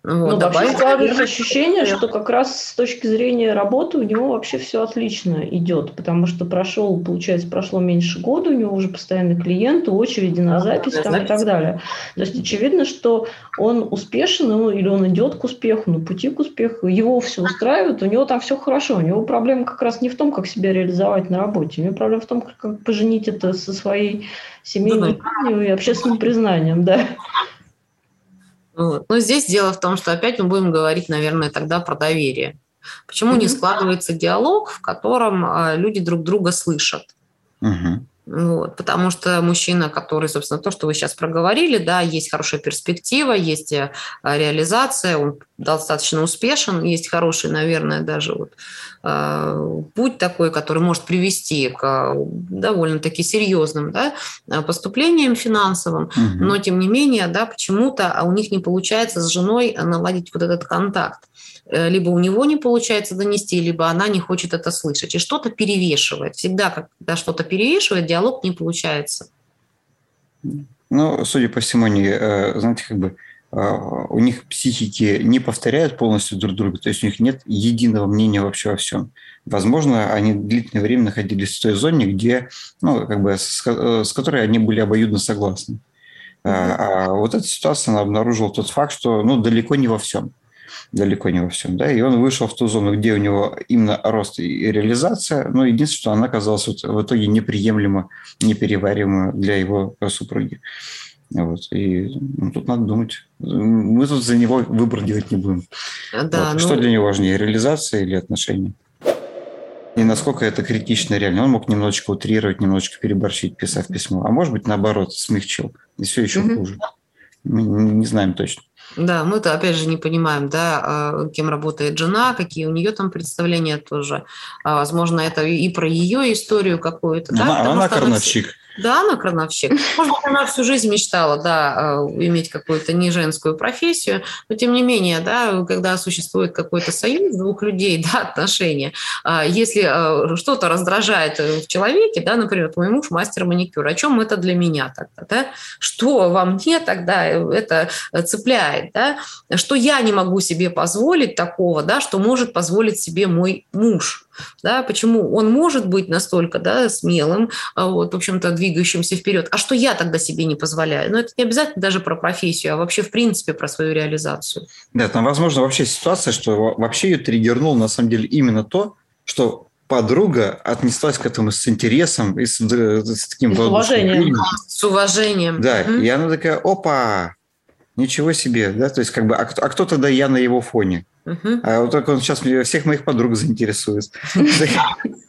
Вот, ну, вообще складывается ощущение, что как раз с точки зрения работы у него вообще все отлично идет, потому что прошел, получается, прошло меньше года, у него уже постоянные клиенты, очереди на запись там, и так далее. То есть очевидно, что он успешен, ну, или он идет к успеху, на пути к успеху, его все устраивает, у него там все хорошо. У него проблема как раз не в том, как себя реализовать на работе, у него проблема в том, как поженить это со своей семейной жизнью и общественным признанием, да. Вот. Но здесь дело в том, что опять мы будем говорить, наверное, тогда про доверие. Почему mm-hmm. не складывается диалог, в котором а, люди друг друга слышат? Mm-hmm. Вот, потому что мужчина, который, собственно, то, что вы сейчас проговорили, да, есть хорошая перспектива, есть э, реализация, он достаточно успешен, есть хороший, наверное, даже вот, э, путь такой, который может привести к э, довольно-таки серьезным да, поступлениям финансовым, угу. но тем не менее, да, почему-то у них не получается с женой наладить вот этот контакт. Либо у него не получается донести, либо она не хочет это слышать. И что-то перевешивает. Всегда, когда что-то перевешивает, диалог не получается. Ну, судя по всему, они, э, знаете, как бы э, у них психики не повторяют полностью друг друга, то есть у них нет единого мнения вообще во всем. Возможно, они длительное время находились в той зоне, где, ну, как бы, с, с которой они были обоюдно согласны. А вот эта ситуация, она обнаружила тот факт, что, ну, далеко не во всем далеко не во всем, да, и он вышел в ту зону, где у него именно рост и реализация, но единственное, что она оказалась вот в итоге неприемлема, непереварима для его супруги. Вот. И ну, тут надо думать. Мы тут за него выбор делать не будем. Да, вот. ну... Что для него важнее, реализация или отношения? И насколько это критично реально. Он мог немножечко утрировать, немножечко переборщить, писав письмо. А может быть, наоборот, смягчил. И все еще угу. хуже. Мы не знаем точно. Да, мы-то опять же не понимаем, да, а, кем работает жена, какие у нее там представления тоже. А, возможно, это и про ее историю какую-то. Она, да? она крановщик. Да, она крановщик. Может быть, она всю жизнь мечтала, да, э, иметь какую-то не женскую профессию, но тем не менее, да, когда существует какой-то союз двух людей, <laughs> да, отношения, а, если э, что-то раздражает э, в человеке, да, например, мой муж мастер маникюра, о чем это для меня тогда, да? Что во мне тогда это цепляет, да? Что я не могу себе позволить такого, да, что может позволить себе мой муж, да? Почему он может быть настолько, да, смелым, а вот, в общем-то, двигающимся вперед. А что я тогда себе не позволяю? Но ну, это не обязательно даже про профессию, а вообще в принципе про свою реализацию. Да, там возможно вообще ситуация, что вообще ее триггернул на самом деле именно то, что подруга отнеслась к этому с интересом и с, с таким с уважением. С уважением. Да, mm-hmm. и она такая, опа, ничего себе, да, то есть как бы, а кто, а кто тогда я на его фоне? Uh-huh. А вот так он сейчас всех моих подруг заинтересует. <laughs>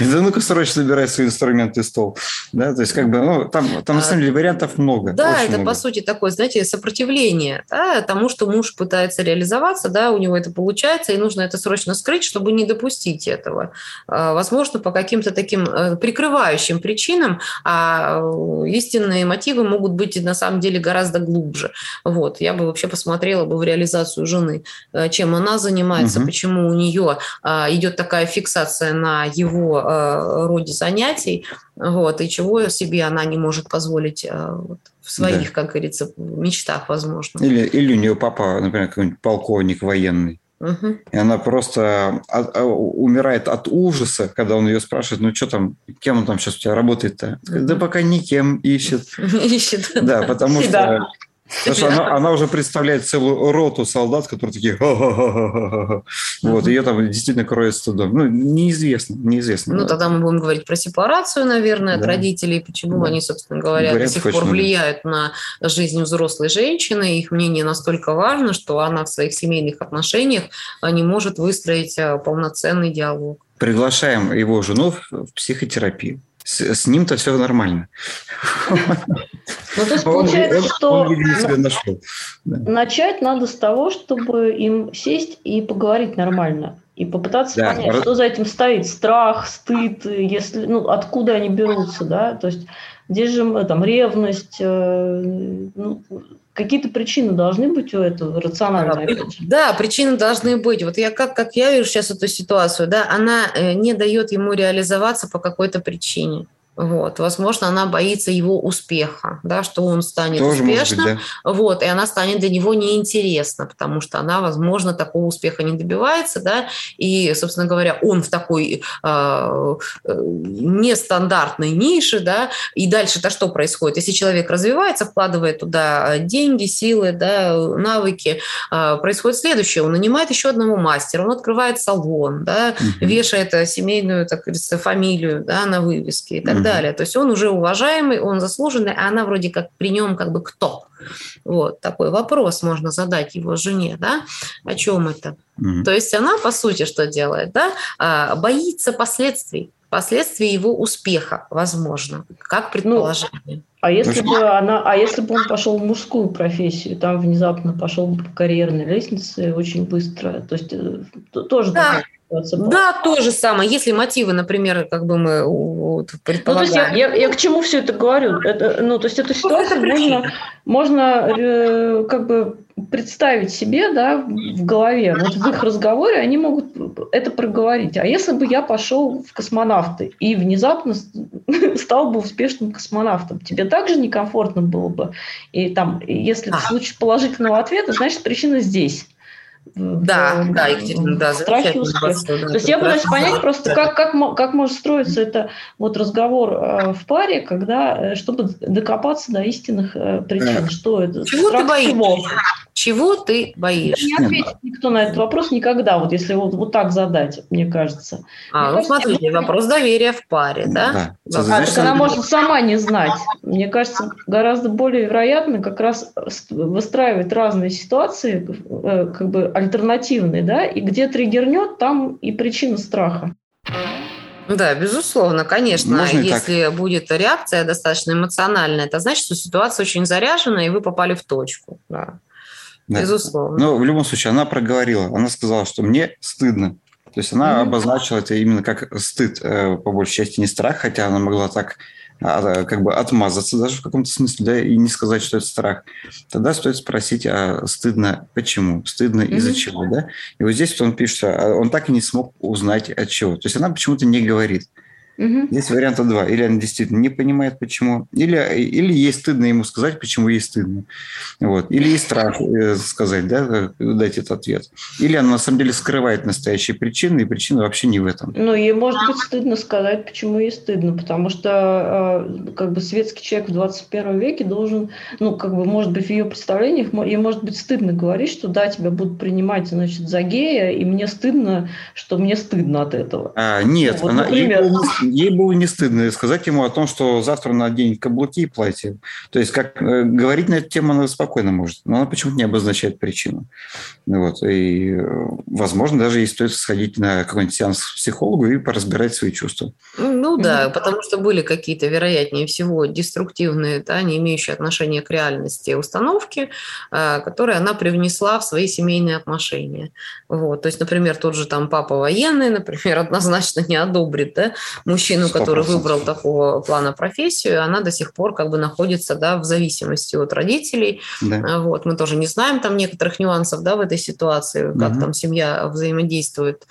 Да ну-ка срочно собирай свои инструменты стол. Да, то есть как бы, ну, там, там на самом деле вариантов много. Да, это много. по сути такое, знаете, сопротивление да, тому, что муж пытается реализоваться, да, у него это получается, и нужно это срочно скрыть, чтобы не допустить этого. А, возможно, по каким-то таким э, прикрывающим причинам, а э, истинные мотивы могут быть на самом деле гораздо глубже. Вот, я бы вообще посмотрела бы в реализацию жены, э, чем она занимается, угу. почему у нее а, идет такая фиксация на его Э, роде занятий, вот, и чего себе она не может позволить э, вот, в своих, да. как говорится, мечтах, возможно. Или, или у нее папа, например, какой-нибудь полковник военный. Угу. И она просто от, а, умирает от ужаса, когда он ее спрашивает, ну что там, кем он там сейчас у тебя работает-то? Угу. Да пока никем ищет. <laughs> Ищет. Да, потому <laughs> что Потому она, она уже представляет целую роту солдат, которые такие вот, ее там действительно кроет стыдом. Ну, неизвестно, неизвестно. Ну, тогда мы будем говорить про сепарацию, наверное, от родителей, почему они, собственно говоря, до сих пор влияют на жизнь взрослой женщины, их мнение настолько важно, что она в своих семейных отношениях не может выстроить а, полноценный диалог. Приглашаем его жену в психотерапию с, с ним-то все нормально. Ну, то есть получается, что начать надо с того, чтобы им сесть и поговорить нормально. И попытаться да. понять, что за этим стоит. Страх, стыд, если, ну, откуда они берутся, да. То есть здесь же там ревность, э, ну, какие-то причины должны быть у этого рационально. Да, причины должны быть. Вот я как, как я вижу сейчас эту ситуацию, да, она э, не дает ему реализоваться по какой-то причине. Вот, возможно, она боится его успеха, да, что он станет Тоже успешным, быть, да. вот, и она станет для него неинтересна, потому что она, возможно, такого успеха не добивается, да, и, собственно говоря, он в такой э, нестандартной нише, да, и дальше-то что происходит? Если человек развивается, вкладывает туда деньги, силы, да, навыки, э, происходит следующее, он нанимает еще одного мастера, он открывает салон, да, угу. вешает семейную, так говорится, фамилию, да, на вывеске и так угу. далее. То есть он уже уважаемый, он заслуженный, а она вроде как при нем как бы кто? Вот такой вопрос можно задать его жене, да, о чем это? Mm-hmm. То есть она, по сути, что делает, да, а, боится последствий, последствий его успеха, возможно, как ну, предположение. Ну, а если бы она, а если бы он пошел в мужскую профессию, там внезапно пошел бы по карьерной лестнице очень быстро, то есть э, тоже да ситуация Да, то же самое. Если мотивы, например, как бы мы вот, предполагаем. Ну, то есть я, я, я к чему все это говорю? Это, ну, то есть эту ситуацию можно, можно э, как бы представить себе, да, в голове, вот в их разговоре они могут это проговорить. А если бы я пошел в космонавты и внезапно <laughs> стал бы успешным космонавтом, тебе также некомфортно было бы? И там, если в случае положительного ответа, значит, причина здесь. Да, да, Екатерина, да, страхи успеха. То есть я пытаюсь понять просто, как, как, как может строиться это вот разговор э, в паре, когда, э, чтобы докопаться до истинных э, причин, что это. Чего Страх ты боишься? Чего? Чего ты боишься? Не ответит никто на этот вопрос никогда, вот если вот, вот так задать, мне кажется. А, мне ну кажется, смотрите, вопрос доверия в паре, да? да. А, так она может сама не знать. Мне кажется, гораздо более вероятно как раз выстраивать разные ситуации, как бы альтернативный, да, и где триггернет, там и причина страха. Да, безусловно, конечно. Можно Если так. будет реакция достаточно эмоциональная, это значит, что ситуация очень заряжена, и вы попали в точку. Да. Да. Безусловно. Но в любом случае она проговорила, она сказала, что мне стыдно. То есть она mm-hmm. обозначила это именно как стыд, э, по большей части не страх, хотя она могла так а, как бы отмазаться даже в каком-то смысле, да, и не сказать, что это страх, тогда стоит спросить, а стыдно почему, стыдно mm-hmm. из-за чего, да? И вот здесь он пишет, а он так и не смог узнать от чего. То есть она почему-то не говорит. Угу. Здесь варианта два. Или она действительно не понимает, почему, или, или ей стыдно ему сказать, почему ей стыдно. Вот. Или ей страх э, сказать, да, дать этот ответ. Или она на самом деле скрывает настоящие причины, и причина вообще не в этом. Ну, ей может быть стыдно сказать, почему ей стыдно, потому что э, как бы светский человек в 21 веке должен, ну, как бы, может быть, в ее представлениях, ей может быть стыдно говорить, что да, тебя будут принимать, значит, за гея, и мне стыдно, что мне стыдно от этого. А, нет, ну, вот, она, например, ей было не стыдно сказать ему о том, что завтра она наденет каблуки и платье. То есть, как э, говорить на эту тему она спокойно может, но она почему-то не обозначает причину. Вот. И, э, возможно, даже ей стоит сходить на какой-нибудь сеанс к психологу и поразбирать свои чувства. Ну да, mm-hmm. потому что были какие-то, вероятнее всего, деструктивные, да, не имеющие отношения к реальности установки, э, которые она привнесла в свои семейные отношения. Вот. То есть, например, тот же там папа военный, например, <laughs> однозначно не одобрит да, мужчину, 100%. который выбрал такого плана профессию, она до сих пор как бы находится да, в зависимости от родителей. Да. А, вот. Мы тоже не знаем там некоторых нюансов да, в этой ситуации, как угу. там семья взаимодействует.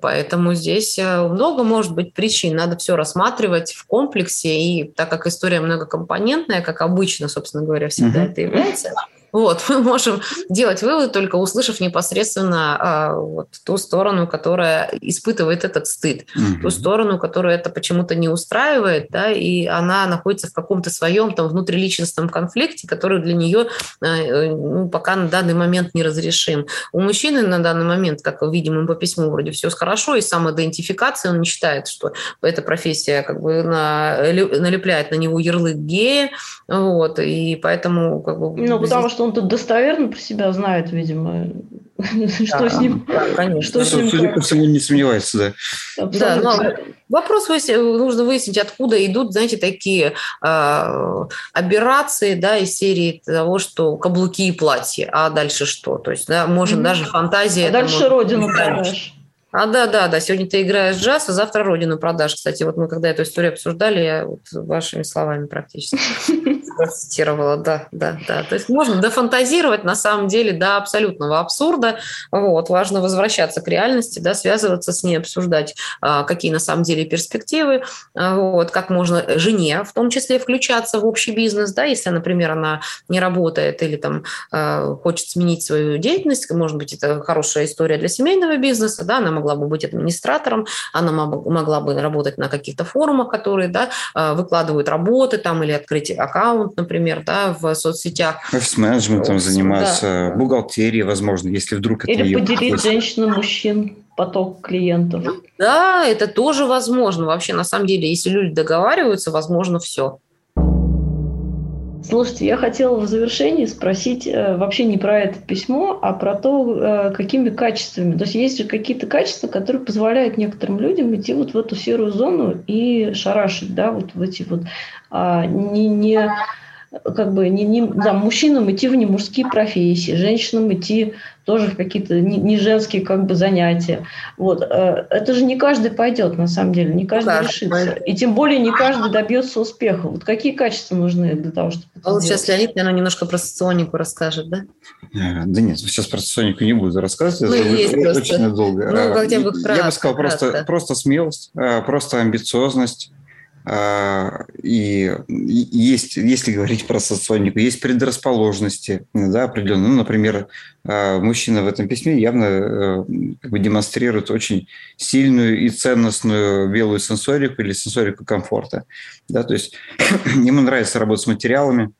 Поэтому здесь э, много может быть причин. Надо все рассматривать в комплексе. И так как история многокомпонентная, как обычно, собственно говоря, всегда угу. это является, вот, <laughs> мы можем делать вывод, только услышав непосредственно а, вот, ту сторону, которая испытывает этот стыд, угу. ту сторону, которая это почему-то не устраивает, да, и она находится в каком-то своем там внутриличностном конфликте, который для нее а, э, ну, пока на данный момент не разрешим. У мужчины на данный момент, как видим по письму, вроде все хорошо, и самоидентификация, он не считает, что эта профессия как бы на, налепляет на него ярлык гея, вот, и поэтому как бы... Ну, потому что он тут достоверно про себя знает, видимо, <laughs> что с ним. Конечно. Что Судя по всему, не сомневается, да. Да, но вопрос нужно выяснить, откуда идут, знаете, такие э, операции, да, из серии того, что каблуки и платья, а дальше что? То есть, да, может, даже фантазия... А дальше родину продашь. А, да, да, да. Сегодня ты играешь джаз, а завтра родину продашь. Кстати, вот мы когда эту историю обсуждали, я вот вашими словами практически. <laughs> процитировала, да, да, да. То есть можно дофантазировать на самом деле до абсолютного абсурда. Вот, важно возвращаться к реальности, да, связываться с ней, обсуждать, а, какие на самом деле перспективы, а, вот, как можно жене в том числе включаться в общий бизнес, да, если, например, она не работает или там а, хочет сменить свою деятельность, может быть, это хорошая история для семейного бизнеса, да, она могла бы быть администратором, она могла бы работать на каких-то форумах, которые, да, выкладывают работы там или открыть аккаунт, например, да, в соцсетях. Офис-менеджментом заниматься, да. бухгалтерией, возможно, если вдруг это Или поделить женщин мужчин поток клиентов. Да, это тоже возможно. Вообще, на самом деле, если люди договариваются, возможно все. Слушайте, я хотела в завершении спросить э, вообще не про это письмо, а про то, э, какими качествами. То есть есть же какие-то качества, которые позволяют некоторым людям идти вот в эту серую зону и шарашить, да, вот в эти вот а, не, не как бы не, не, да, мужчинам идти в не мужские профессии, женщинам идти тоже в какие-то не, не женские как бы занятия. Вот. Э, это же не каждый пойдет, на самом деле, не каждый каждый решится. Пойдет. И тем более не каждый добьется успеха. Вот какие качества нужны для того, чтобы а вот сейчас Леонид, наверное, немножко про соционику расскажет, да? Э, да нет, сейчас про соционику не буду рассказывать, ну, это есть будет очень долго. Ну, э, хотя бы кратко, Я бы сказал, просто, просто смелость, просто амбициозность, и есть, если говорить про соционику, есть предрасположенности да, определенные. Ну, например, а, мужчина в этом письме явно э, как бы демонстрирует очень сильную и ценностную белую сенсорику или сенсорику комфорта. Да, то есть <coughs> ему нравится работать с материалами,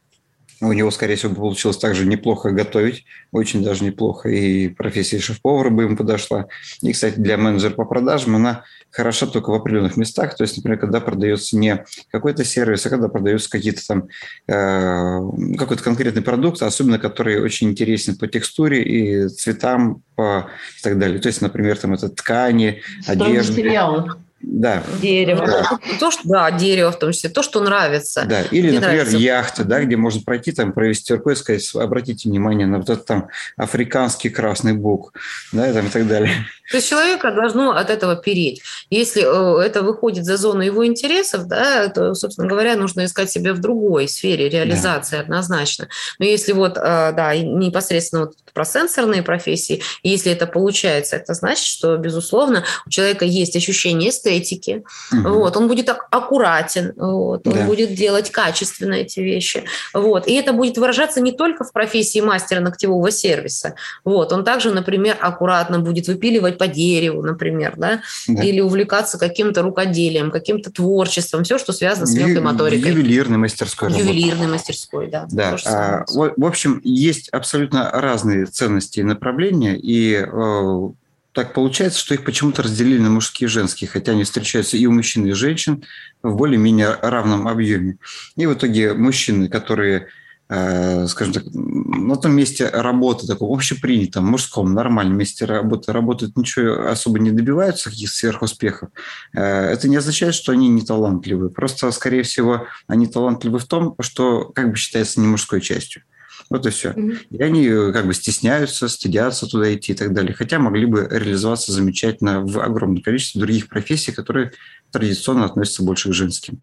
у него, скорее всего, получилось также неплохо готовить, очень даже неплохо, и профессия шеф-повара бы ему подошла. И, кстати, для менеджера по продажам она хороша только в определенных местах, то есть, например, когда продается не какой-то сервис, а когда продаются какие-то там, э, какой-то конкретный продукт, особенно который очень интересен по текстуре и цветам по, и так далее. То есть, например, там это ткани, одежда. Материалы. Да. Дерево. Да. То, что, да, дерево в том числе, то, что нравится. Да, или, Мне например, нравится. яхта, да, где можно пройти, там, провести рукой и сказать, обратите внимание на вот этот там африканский красный бук, да, и, там, и так далее. То есть человека должно от этого переть. Если э, это выходит за зону его интересов, да, то, собственно говоря, нужно искать себя в другой сфере реализации да. однозначно. Но если вот, э, да, непосредственно вот про сенсорные профессии, если это получается, это значит, что, безусловно, у человека есть ощущение эстетики, угу. вот, он будет аккуратен, вот, он да. будет делать качественно эти вещи, вот, и это будет выражаться не только в профессии мастера ногтевого сервиса, вот, он также, например, аккуратно будет выпиливать по дереву, например, да, да. или увлекаться каким-то рукоделием, каким-то творчеством, все, что связано с мелкой моторикой. Ювелирной мастерской. Ювелирной мастерской, да. Да. А, в общем, есть абсолютно разные ценности и направления, и э, так получается, что их почему-то разделили на мужские и женские, хотя они встречаются и у мужчин, и женщин в более-менее равном объеме. И в итоге мужчины, которые скажем так, на том месте работы, таком общепринятом, мужском, нормальном месте работы, работают, ничего особо не добиваются, каких-то сверхуспехов, э, это не означает, что они не талантливы. Просто, скорее всего, они талантливы в том, что как бы считается не мужской частью. Вот и все. Mm-hmm. И они э, как бы стесняются, стыдятся туда идти и так далее. Хотя могли бы реализоваться замечательно в огромном количестве других профессий, которые традиционно относятся больше к женским.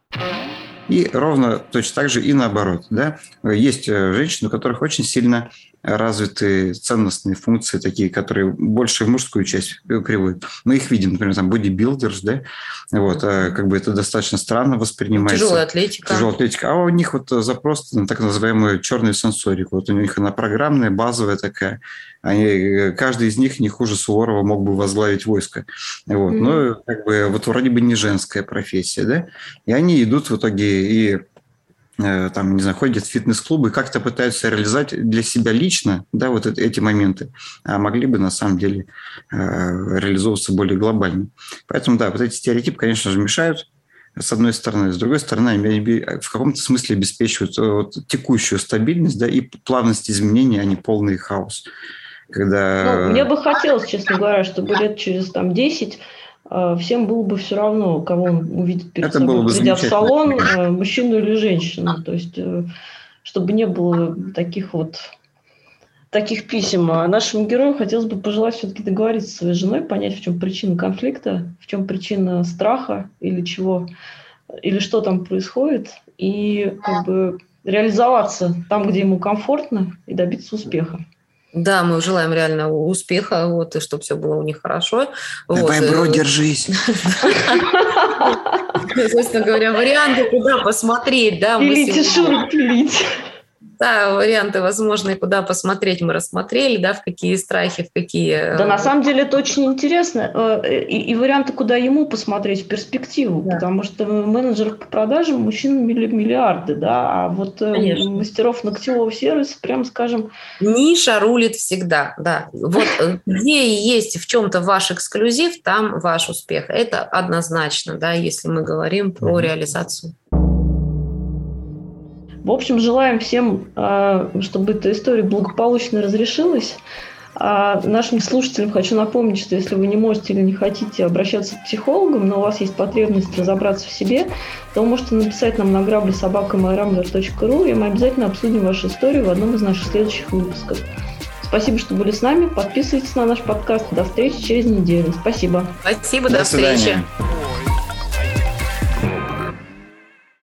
И ровно точно так же и наоборот. Да? Есть э, женщины, у которых очень сильно развиты ценностные функции, такие, которые больше в мужскую часть приводят. Мы их видим, например, там бодибилдерс, да, вот, а как бы это достаточно странно воспринимается. Тяжелая атлетика. Тяжелая атлетика. А у них вот запрос на так называемую черную сенсорику. Вот у них она программная, базовая такая. Они, каждый из них не хуже Суворова мог бы возглавить войско. Вот. Mm-hmm. Но как бы вот вроде бы не женская профессия, да, и они идут в итоге и Э, там, не знаю, ходят в фитнес-клубы как-то пытаются реализовать для себя лично, да, вот эти моменты, а могли бы на самом деле э, реализовываться более глобально. Поэтому, да, вот эти стереотипы, конечно же, мешают, с одной стороны. С другой стороны, в каком-то смысле обеспечивают э, вот, текущую стабильность да, и плавность изменений, а не полный хаос. Когда... Ну, мне бы хотелось, честно говоря, чтобы лет через там, 10 а, всем было бы все равно, кого он увидит перед Это собой, придя в салон, э, мужчину или женщину. То есть, э, чтобы не было таких вот таких писем. А нашему герою хотелось бы пожелать все-таки договориться со своей женой, понять, в чем причина конфликта, в чем причина страха или чего, или что там происходит, и как бы реализоваться там, где ему комфортно, и добиться успеха. Да, мы желаем реально успеха, вот, и чтобы все было у них хорошо. Давай, вот. бро, держись. <laughs> Собственно говоря, варианты, куда посмотреть, да. Пилите, шуры, пилите. Да, варианты возможные, куда посмотреть, мы рассмотрели, да, в какие страхи, в какие... Да, на самом деле это очень интересно. Э, и, и варианты, куда ему посмотреть в перспективу, да. потому что в менеджерах по продажам мужчин миллиарды, да, а вот э, Конечно. мастеров ногтевого сервиса, прям скажем... Ниша рулит всегда, да. Вот э, где есть в чем-то ваш эксклюзив, там ваш успех. Это однозначно, да, если мы говорим про реализацию. В общем, желаем всем, а, чтобы эта история благополучно разрешилась. А нашим слушателям хочу напомнить, что если вы не можете или не хотите обращаться к психологам, но у вас есть потребность разобраться в себе, то вы можете написать нам на грабли собакамайрамблер.ру, и мы обязательно обсудим вашу историю в одном из наших следующих выпусков. Спасибо, что были с нами. Подписывайтесь на наш подкаст. До встречи через неделю. Спасибо. Спасибо, до, до встречи.